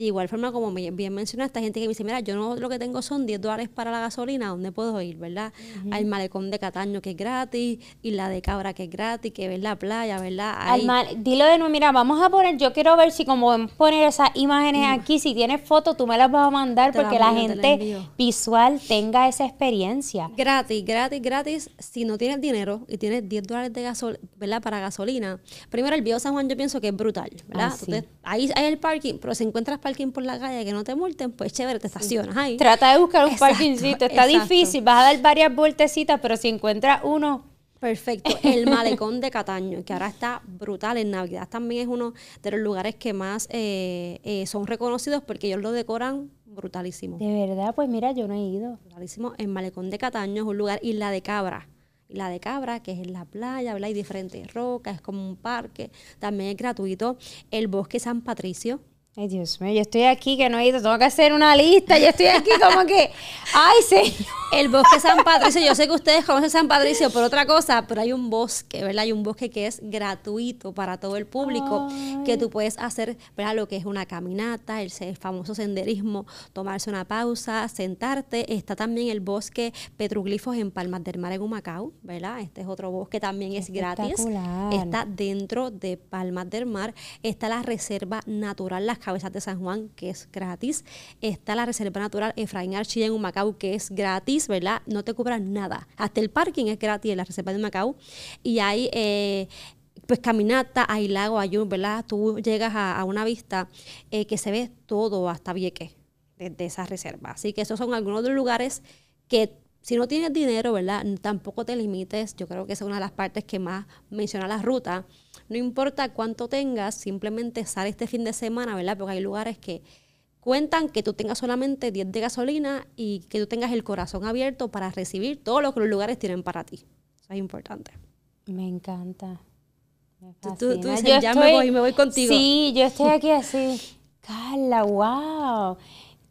de igual forma, como bien mencionaste, esta gente que me dice, mira, yo no lo que tengo son 10 dólares para la gasolina, ¿dónde puedo ir, verdad? Al malecón de Cataño, que es gratis, y la de Cabra, que es gratis, que es la playa, ¿verdad? Al dilo de nuevo, mira, vamos a poner, yo quiero ver si como poner esas imágenes aquí, si tienes fotos, tú me las vas a mandar, porque la, gente visual tenga esa experiencia. Gratis, gratis, gratis, si no tienes dinero y tienes 10 dólares de gasolina, ¿verdad? Para gasolina. Primero, el Bio San Juan yo pienso que es brutal, ¿verdad? Ah, ahí hay el parking, pero si encuentras parking por la calle que no te multen, pues chévere, te estacionas ahí. Trata de buscar un parkingcito. Está difícil, vas a dar varias vueltecitas, pero si encuentras uno. Perfecto. El malecón de Cataño, que ahora está brutal en Navidad, también es uno de los lugares que más eh, eh, son reconocidos porque ellos lo decoran brutalísimo. De verdad, pues mira, yo no he ido. Brutalísimo. El malecón de Cataño es un lugar, Isla de Cabra. La de Cabra, que es en la playa, ¿verdad? Hay diferentes rocas, es como un parque. También es gratuito. El bosque San Patricio, Ay, Dios mío, yo estoy aquí que no he ido, tengo que hacer una lista, yo estoy aquí como que, ay, señor. El bosque San Patricio, yo sé que ustedes conocen San Patricio por otra cosa, pero hay un bosque, ¿verdad? Hay un bosque que es gratuito para todo el público, que tú puedes hacer, ¿verdad? Lo que es una caminata, el, famoso senderismo, tomarse una pausa, sentarte. Está también el bosque Petruglifos en Palmas del Mar en Humacao, ¿verdad? Este es otro bosque, también es gratis. Está dentro de Palmas del Mar. Está la Reserva Natural Las Cabezas de San Juan, que es gratis. Está la Reserva Natural Efraín Archilla en Humacao, que es gratis, ¿verdad? No te cobran nada. Hasta el parking es gratis en la Reserva de Humacao. Y hay... Eh, pues caminata, hay lago, hay un, ¿verdad? Tú llegas a, una vista eh, que se ve todo hasta Vieques de, de esa reserva. Así que esos son algunos de los lugares que si no tienes dinero, ¿verdad? Tampoco te limites. Yo creo que esa es una de las partes que más menciona la ruta. No importa cuánto tengas, simplemente sal este fin de semana, ¿verdad? Porque hay lugares que cuentan que tú tengas solamente 10 de gasolina y que tú tengas el corazón abierto para recibir todo lo que los lugares tienen para ti. Eso es importante. Me encanta. tú, dices, ya me voy, me voy contigo. Sí, yo estoy aquí así. Carla, wow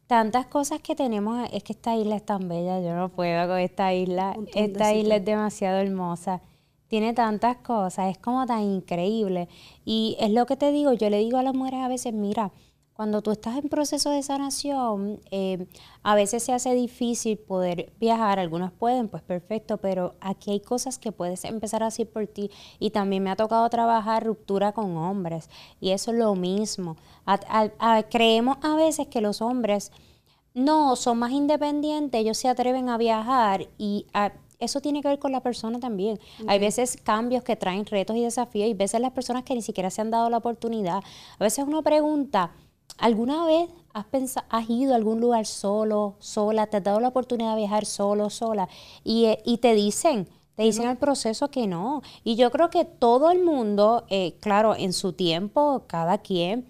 tantas cosas que tenemos. Es que esta isla es tan bella, yo no puedo con esta isla. Esta isla es demasiado hermosa. Tiene tantas cosas, es como tan increíble. Y es lo que te digo, yo le digo a las mujeres a veces, mira, cuando tú estás en proceso de sanación, eh, a veces se hace difícil poder viajar, algunas pueden, pues perfecto, pero aquí hay cosas que puedes empezar a hacer por ti. Y también me ha tocado trabajar ruptura con hombres, y eso es lo mismo. creemos a veces que los hombres no son más independientes, ellos se atreven a viajar y eso tiene que ver con la persona también. Hay veces cambios que traen retos y desafíos y veces las personas que ni siquiera se han dado la oportunidad. A veces uno pregunta, ¿Alguna vez has, pensado, has ido a algún lugar solo, sola? ¿Te has dado la oportunidad de viajar solo, sola? Y, eh, te dicen, te dicen al proceso que no. Y yo creo que todo el mundo, eh, claro, en su tiempo, cada quien,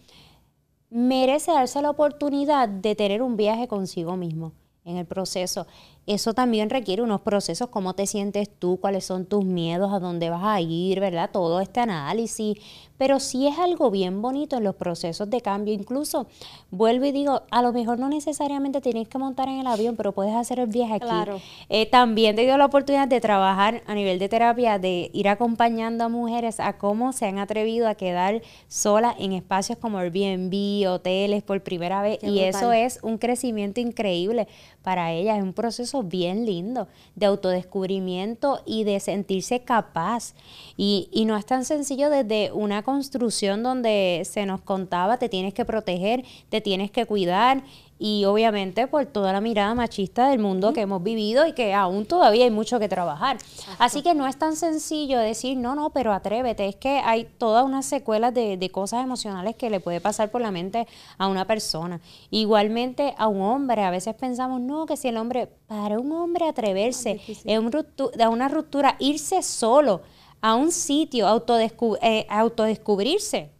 merece darse la oportunidad de tener un viaje consigo mismo en el proceso. Eso también requiere unos procesos, cómo te sientes tú, cuáles son tus miedos, a dónde vas a ir, ¿verdad? Todo este análisis, pero sí es algo bien bonito en los procesos de cambio. Incluso, vuelvo y digo, a lo mejor no necesariamente tienes que montar en el avión, pero puedes hacer el viaje aquí. Claro. Eh, también te dio la oportunidad de trabajar a nivel de terapia, de ir acompañando a mujeres a cómo se han atrevido a quedar solas en espacios como Airbnb, hoteles por primera vez. y eso es un crecimiento increíble para ellas. Es un proceso bien lindo de autodescubrimiento y de sentirse capaz. Y, y no es tan sencillo desde una construcción donde se nos contaba, te tienes que proteger, te tienes que cuidar y obviamente por toda la mirada machista del mundo que hemos vivido y que aún todavía hay mucho que trabajar. Así que no es tan sencillo decir, no, no, pero atrévete, es que hay todas unas secuelas de, de cosas emocionales que le puede pasar por la mente a una persona. Igualmente a un hombre, a veces pensamos, no, que si el hombre, para un hombre atreverse, es un una ruptura, irse solo a un sitio, eh, autodescubrirse,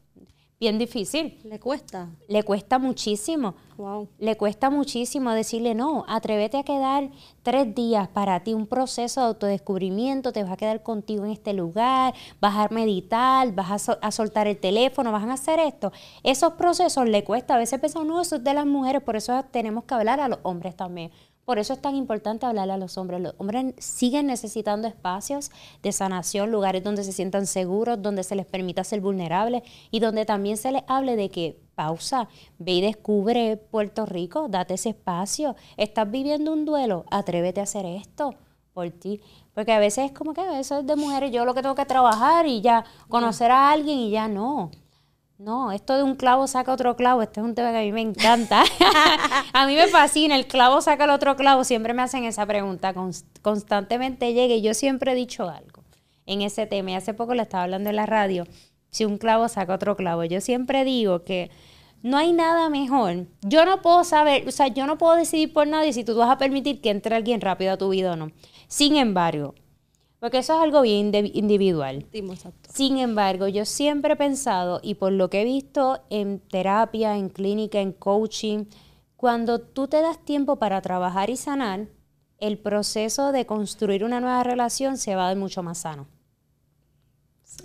bien difícil. Le cuesta. Le cuesta muchísimo. Wow. Le cuesta muchísimo decirle no, atrévete a quedar tres días para ti, un proceso de autodescubrimiento, te vas a quedar contigo en este lugar, vas a meditar, vas a, soltar el teléfono, vas a hacer esto. Esos procesos le cuesta, a veces pensamos, no, eso es de las mujeres, por eso tenemos que hablar a los hombres también. Por eso es tan importante hablarle a los hombres. Los hombres siguen necesitando espacios de sanación, lugares donde se sientan seguros, donde se les permita ser vulnerables y donde también se les hable de que pausa, ve y descubre Puerto Rico, date ese espacio. Estás viviendo un duelo, atrévete a hacer esto por ti. Porque a veces es como que eso es de mujeres, yo lo que tengo que trabajar y ya conocer a alguien y ya no. No, esto de un clavo saca otro clavo, este es un tema que a mí me encanta. a mí me fascina, el clavo saca el otro clavo, siempre me hacen esa pregunta, constantemente llega y yo siempre he dicho algo en ese tema y hace poco le estaba hablando en la radio, si un clavo saca otro clavo, yo siempre digo que no hay nada mejor. Yo no puedo saber, o sea, yo no puedo decidir por nadie si tú vas a permitir que entre alguien rápido a tu vida o no. Sin embargo, porque eso es algo bien individual. Sin embargo, yo siempre he pensado, y por lo que he visto en terapia, en clínica, en coaching, cuando tú te das tiempo para trabajar y sanar, el proceso de construir una nueva relación se va a dar mucho más sano.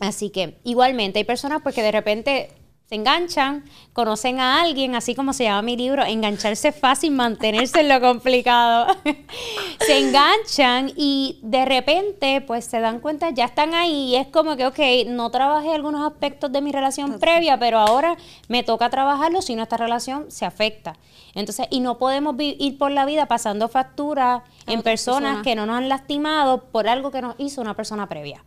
Así que igualmente hay personas porque de repente se enganchan, conocen a alguien, así como se llama mi libro, engancharse es fácil, mantenerse en lo complicado. se enganchan y de repente pues se dan cuenta, ya están ahí y es como que, ok, no trabajé algunos aspectos de mi relación previa, pero ahora me toca trabajarlo, si no esta relación se afecta. Entonces, y no podemos ir por la vida pasando factura en personas que no nos han lastimado por algo que nos hizo una persona previa.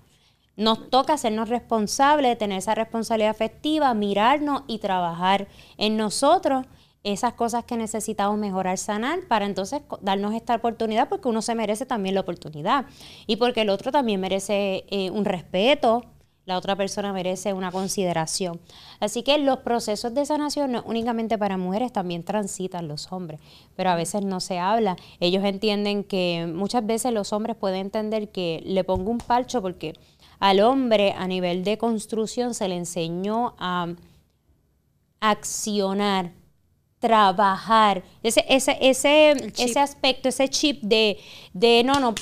Nos toca hacernos responsables, tener esa responsabilidad afectiva, mirarnos y trabajar en nosotros esas cosas que necesitamos mejorar, sanar, para entonces darnos esta oportunidad, porque uno se merece también la oportunidad y porque el otro también merece eh, un respeto, la otra persona merece una consideración. Así que los procesos de sanación no únicamente para mujeres, también transitan los hombres, pero a veces no se habla. Ellos entienden que muchas veces los hombres pueden entender que le pongo un palcho porque al hombre a nivel de construcción se le enseñó a accionar, trabajar, ese, ese, ese, ese aspecto, ese chip de, de no, no,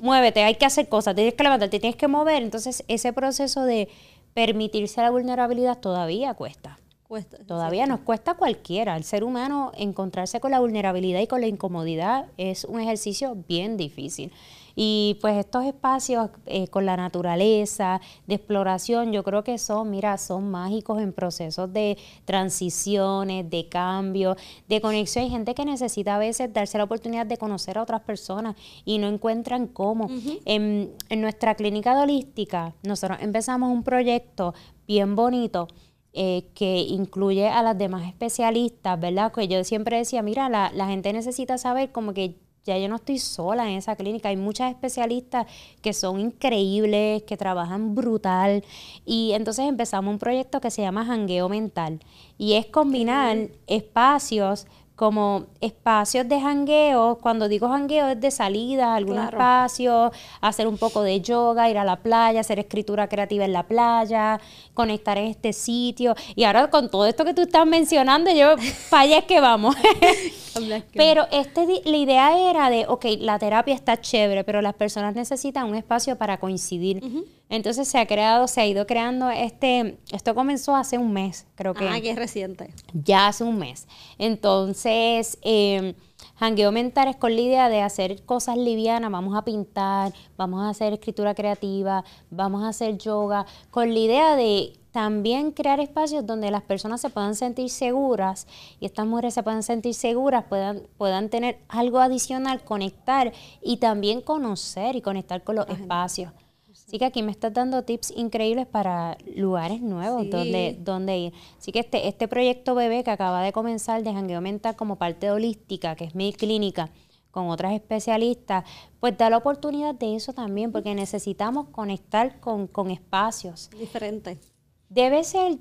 muévete, hay que hacer cosas, tienes que levantarte, tienes que mover. Entonces, ese proceso de permitirse la vulnerabilidad todavía cuesta. Cuesta, todavía nos cuesta cualquiera. El ser humano encontrarse con la vulnerabilidad y con la incomodidad es un ejercicio bien difícil. Y pues estos espacios eh, con la naturaleza, de exploración, yo creo que son, mira, son mágicos en procesos de transiciones, de cambio, de conexión. Hay gente que necesita a veces darse la oportunidad de conocer a otras personas y no encuentran cómo. en, en nuestra clínica de holística, nosotros empezamos un proyecto bien bonito. Eh, que incluye a las demás especialistas, ¿verdad? Que yo siempre decía, mira, la, la gente necesita saber como que ya yo no estoy sola en esa clínica, hay muchas especialistas que son increíbles, que trabajan brutal. Y entonces empezamos un proyecto que se llama Jangueo Mental. Y es combinar espacios como espacios de jangueo, cuando digo jangueo es de salida algún espacio, hacer un poco de yoga, ir a la playa, hacer escritura creativa en la playa, conectar en este sitio. Y ahora con todo esto que tú estás mencionando, yo, para allá es que vamos. pero este, la idea era de, ok, la terapia está chévere, pero las personas necesitan un espacio para coincidir. Entonces se ha creado, se ha ido creando este, esto comenzó hace un mes, creo que. Ah, que es reciente. Ya hace un mes. Entonces, eh, Jangueo Mental es con la idea de hacer cosas livianas, vamos a pintar, vamos a hacer escritura creativa, vamos a hacer yoga, con la idea de también crear espacios donde las personas se puedan sentir seguras y estas mujeres se puedan sentir seguras, puedan, puedan tener algo adicional, conectar y también conocer y conectar con los espacios. Así que aquí me estás dando tips increíbles para lugares nuevos donde, donde ir. Así que este, este proyecto bebé que acaba de comenzar de Jangueo Mental como parte holística, que es mi clínica, con otras especialistas, pues da la oportunidad de eso también, porque necesitamos conectar con, con espacios. Diferentes. Debe ser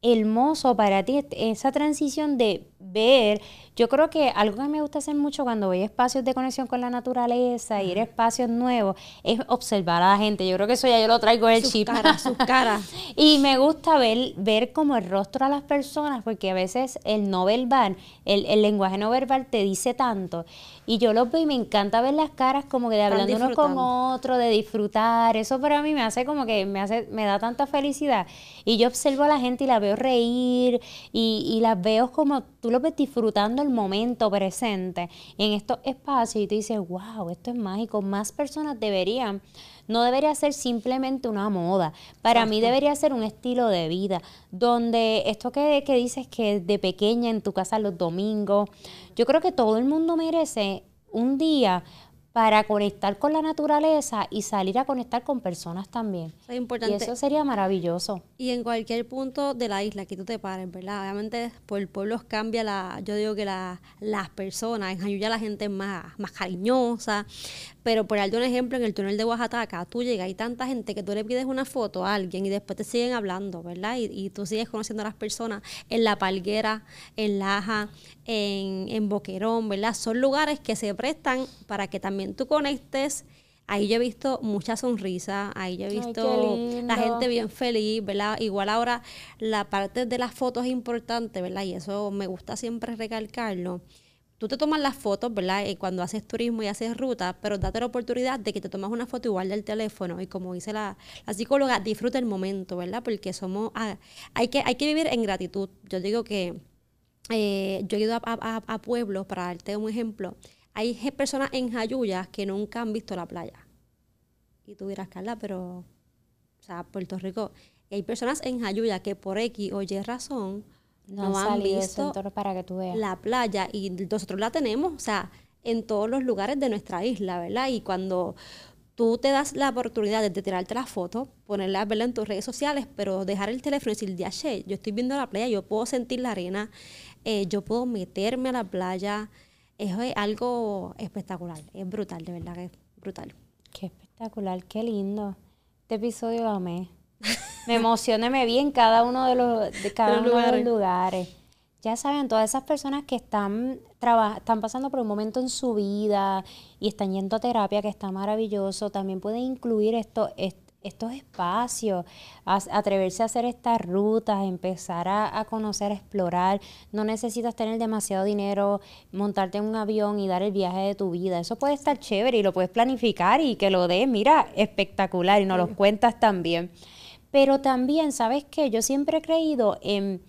hermoso para ti esa transición de ver, yo creo que algo que me gusta hacer mucho cuando voy a espacios de conexión con la naturaleza, ir a espacios nuevos, es observar a la gente. Yo creo que eso ya yo lo traigo en el chip. sus caras. y me gusta ver, ver como el rostro a las personas, porque a veces el no verbal, el, el lenguaje no verbal te dice tanto. Y yo lo veo y me encanta ver las caras como que de hablando uno con otro, de disfrutar. Eso para mí me hace como que me hace, me da tanta felicidad. Y yo observo a la gente y la veo reír y, y las veo como tú lo ves disfrutando el momento presente en estos espacios y tú dices, wow, esto es mágico. Más personas deberían, no debería ser simplemente una moda. Para mí debería ser un estilo de vida, donde esto que, que dices que de pequeña en tu casa los domingos, yo creo que todo el mundo merece un día para conectar con la naturaleza y salir a conectar con personas también. es importante. Y eso sería maravilloso. Y en cualquier punto de la isla que tú te pares, ¿verdad? Obviamente por el pueblo cambia la, yo digo que la, las personas, en Jayuya la gente es más, más cariñosa, pero por darte un ejemplo, en el túnel de Oaxaca, tú llegas, hay tanta gente que tú le pides una foto a alguien y después te siguen hablando, ¿verdad? Y, y tú sigues conociendo a las personas en La Palguera, en Laja, en, en Boquerón, ¿verdad? Son lugares que se prestan para que también tú conectes. Ahí yo he visto mucha sonrisa, ahí yo he visto la gente bien feliz, ¿verdad? Igual ahora la parte de las fotos es importante, ¿verdad? Y eso me gusta siempre recalcarlo tú te tomas las fotos, ¿verdad? Y cuando haces turismo y haces ruta, pero date la oportunidad de que te tomas una foto igual del teléfono y como dice la, psicóloga, disfruta el momento, ¿verdad? Porque somos, ah, hay, que, vivir en gratitud. Yo digo que eh, yo he ido a, pueblos, para darte un ejemplo, hay personas en Jayuya que nunca han visto la playa. Y tú dirás, Carla, pero, o sea, Puerto Rico, hay personas en Jayuya que por X o Y razón no, han visto para que tú veas. la playa y nosotros la tenemos, o sea, en todos los lugares de nuestra isla, ¿verdad? Y cuando tú te das la oportunidad de tirarte la foto, ponerla ¿verdad? en tus redes sociales, pero dejar el teléfono y decir, ya, che, yo estoy viendo la playa, yo puedo sentir la arena, eh, yo puedo meterme a la playa, eso es algo espectacular, es brutal, de verdad que es brutal. Qué espectacular, qué lindo. Este episodio lo amé. me emocioné, me vi en cada uno de los, de cada uno de los lugares. Ya saben, todas esas personas que están, están pasando por un momento en su vida y están yendo a terapia, que está maravilloso, también pueden incluir esto, estos espacios, atreverse a hacer estas rutas, empezar a, a, conocer, a explorar. No necesitas tener demasiado dinero, montarte en un avión y dar el viaje de tu vida. Eso puede estar chévere y lo puedes planificar y que lo des, mira, espectacular y nos lo cuentas también. Pero también, ¿sabes qué? Yo siempre he creído en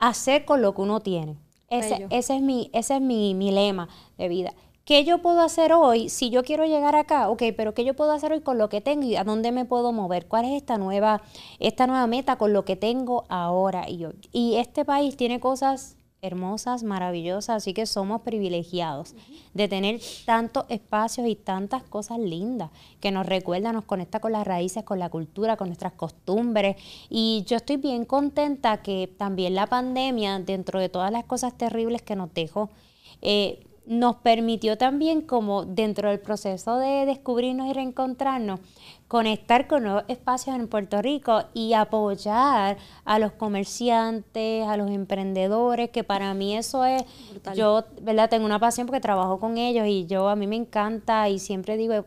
hacer con lo que uno tiene. Ese, ese es, mi, ese es mi, mi lema de vida. ¿Qué yo puedo hacer hoy si yo quiero llegar acá? Ok, pero ¿qué yo puedo hacer hoy con lo que tengo y a dónde me puedo mover? ¿Cuál es esta nueva, esta nueva meta con lo que tengo ahora y hoy? Y este país tiene cosas hermosas, maravillosas, así que somos privilegiados de tener tantos espacios y tantas cosas lindas que nos recuerda, nos conecta con las raíces, con la cultura, con nuestras costumbres. Y yo estoy bien contenta que también la pandemia, dentro de todas las cosas terribles que nos dejó, eh, nos permitió también como dentro del proceso de descubrirnos y reencontrarnos, conectar con nuevos espacios en Puerto Rico y apoyar a los comerciantes, a los emprendedores, que para mí eso es, yo, ¿verdad? Tengo una pasión porque trabajo con ellos y yo a mí me encanta y siempre digo,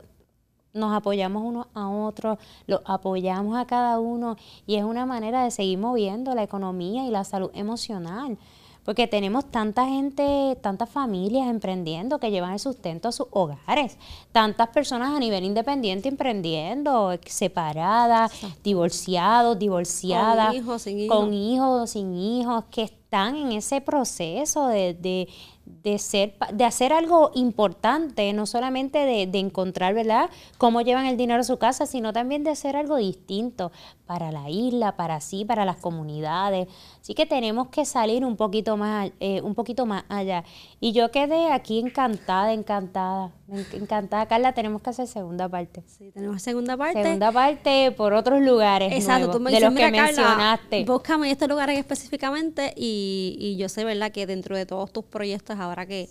nos apoyamos unos a otros, los apoyamos a cada uno y es una manera de seguir moviendo la economía y la salud emocional porque tenemos tanta gente, tantas familias emprendiendo que llevan el sustento a sus hogares, tantas personas a nivel independiente emprendiendo, separadas, divorciados, divorciadas, con hijos, sin hijos, con hijos, sin hijos, que están en ese proceso de, de de, ser, de hacer algo importante, no solamente de, de, encontrar, ¿verdad?, cómo llevan el dinero a su casa, sino también de hacer algo distinto para la isla, para sí, para las comunidades. Así que tenemos que salir un poquito más, eh, un poquito más allá. Y yo quedé aquí encantada, encantada, encantada. Carla, tenemos que hacer segunda parte. Sí, tenemos segunda parte. Segunda parte por otros lugares Exacto, tú me de los que mencionaste. búscame estos lugares específicamente y, y yo sé, ¿verdad?, que dentro de todos tus proyectos ahora que,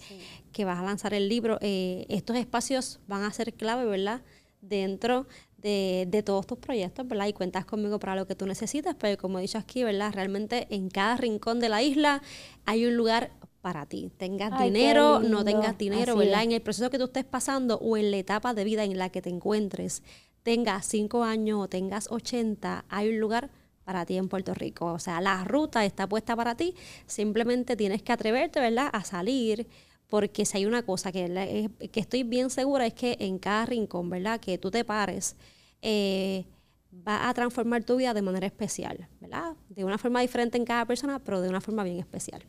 que vas a lanzar el libro, eh, estos espacios van a ser clave, ¿verdad? Dentro de, de, todos tus proyectos, ¿verdad? Y cuentas conmigo para lo que tú necesitas, pero como he dicho aquí, ¿verdad? Realmente en cada rincón de la isla hay un lugar para ti. Tengas dinero, no tengas dinero, ¿verdad? En el proceso que tú estés pasando o en la etapa de vida en la que te encuentres, tengas cinco años o tengas 80, hay un lugar para ti en Puerto Rico. O sea, la ruta está puesta para ti, simplemente tienes que atreverte, ¿verdad?, a salir, porque si hay una cosa que, que estoy bien segura es que en cada rincón, ¿verdad?, que tú te pares, eh, va a transformar tu vida de manera especial, ¿verdad? De una forma diferente en cada persona, pero de una forma bien especial.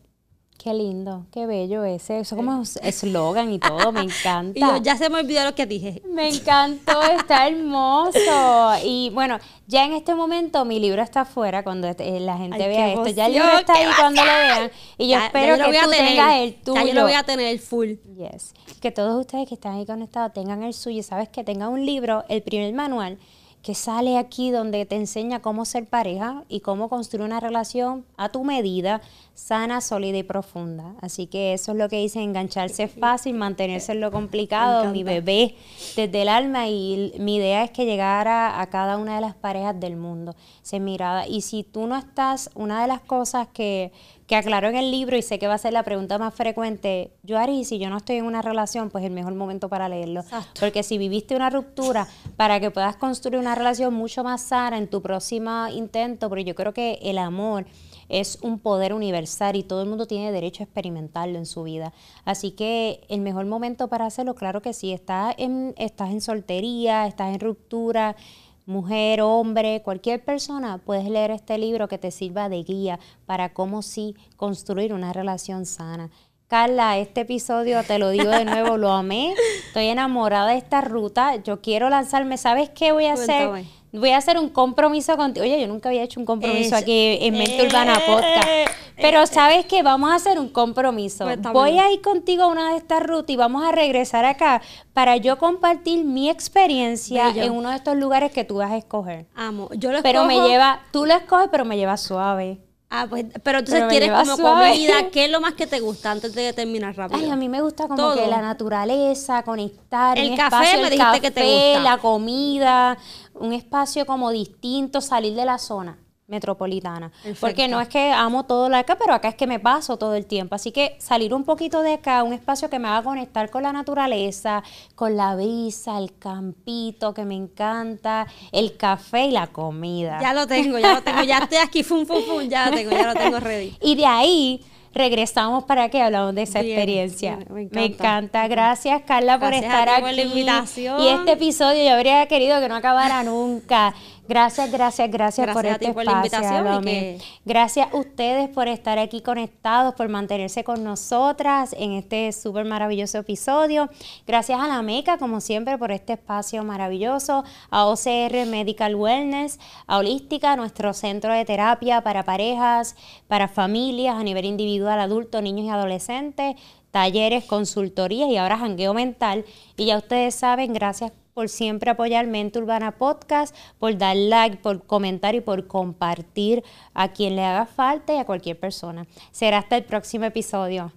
Qué lindo, qué bello ese. Eso como eslogan y todo, me encanta. y ya se me olvidó lo que dije. Me encantó, está hermoso. Y bueno, ya en este momento mi libro está afuera cuando eh, la gente vea esto. Ya el libro está ahí cuando lo vean. Y yo espero que tú tengas el tuyo. Ya yo lo voy a tener full. Yes. Que todos ustedes que están ahí conectados tengan el suyo. Sabes que tengan un libro, el primer manual que sale aquí donde te enseña cómo ser pareja y cómo construir una relación a tu medida, sana, sólida y profunda. Así que eso es lo que dice, engancharse es fácil, mantenerse en lo complicado, mi bebé desde el alma y mi idea es que llegara a cada una de las parejas del mundo, se mirada. Y si tú no estás, una de las cosas que que aclaró en el libro y sé que va a ser la pregunta más frecuente, yo Ari, si yo no estoy en una relación, pues el mejor momento para leerlo. Porque si viviste una ruptura, para que puedas construir una relación mucho más sana en tu próximo intento, porque yo creo que el amor es un poder universal y todo el mundo tiene derecho a experimentarlo en su vida. Así que el mejor momento para hacerlo, claro que sí, estás en, estás en soltería, estás en ruptura, mujer, hombre, cualquier persona, puedes leer este libro que te sirva de guía para cómo sí construir una relación sana. Carla, este episodio, te lo digo de nuevo, lo amé. Estoy enamorada de esta ruta. Yo quiero lanzarme. ¿Sabes qué voy a hacer? Voy a hacer un compromiso contigo. Oye, yo nunca había hecho un compromiso aquí en Mente Urbana Podcast. Pero sabes que vamos a hacer un compromiso. Pues, Voy a ir contigo a una de estas rutas y vamos a regresar acá para yo compartir mi experiencia en uno de estos lugares que tú vas a escoger. Amo. Yo lo Pero me lleva, tú lo escoges, pero me lleva suave. Ah, pues, pero entonces quieres como comida, ¿qué es lo más que te gusta antes de terminar rápido? Ay, a mí me gusta como que la naturaleza, conectar, el café, me dijiste que te gusta. la comida, un espacio como distinto, salir de la zona metropolitana. Porque no es que amo todo la acá, pero acá es que me paso todo el tiempo. Así que salir un poquito de acá, un espacio que me haga conectar con la naturaleza, con la brisa, el campito que me encanta, el café y la comida. Ya lo tengo, ya lo tengo, ya estoy aquí, fum, fum, fum, ya lo tengo, ya lo tengo ready. Y de ahí regresamos para que hablamos de esa experiencia. me, encanta. Gracias, Carla, por estar aquí. Por la invitación. Y este episodio yo habría querido que no acabara nunca. Gracias, gracias, gracias, por este por La invitación Gracias a ustedes por estar aquí conectados, por mantenerse con nosotras en este súper maravilloso episodio. Gracias a la MECA, como siempre, por este espacio maravilloso. A OCR Medical Wellness, a Holística, nuestro centro de terapia para parejas, para familias a nivel individual, adultos, niños y adolescentes talleres, consultorías y ahora jangueo mental. Y ya ustedes saben, gracias por siempre apoyar Mente Urbana Podcast, por dar like, por comentar y por compartir a quien le haga falta y a cualquier persona. Será hasta el próximo episodio.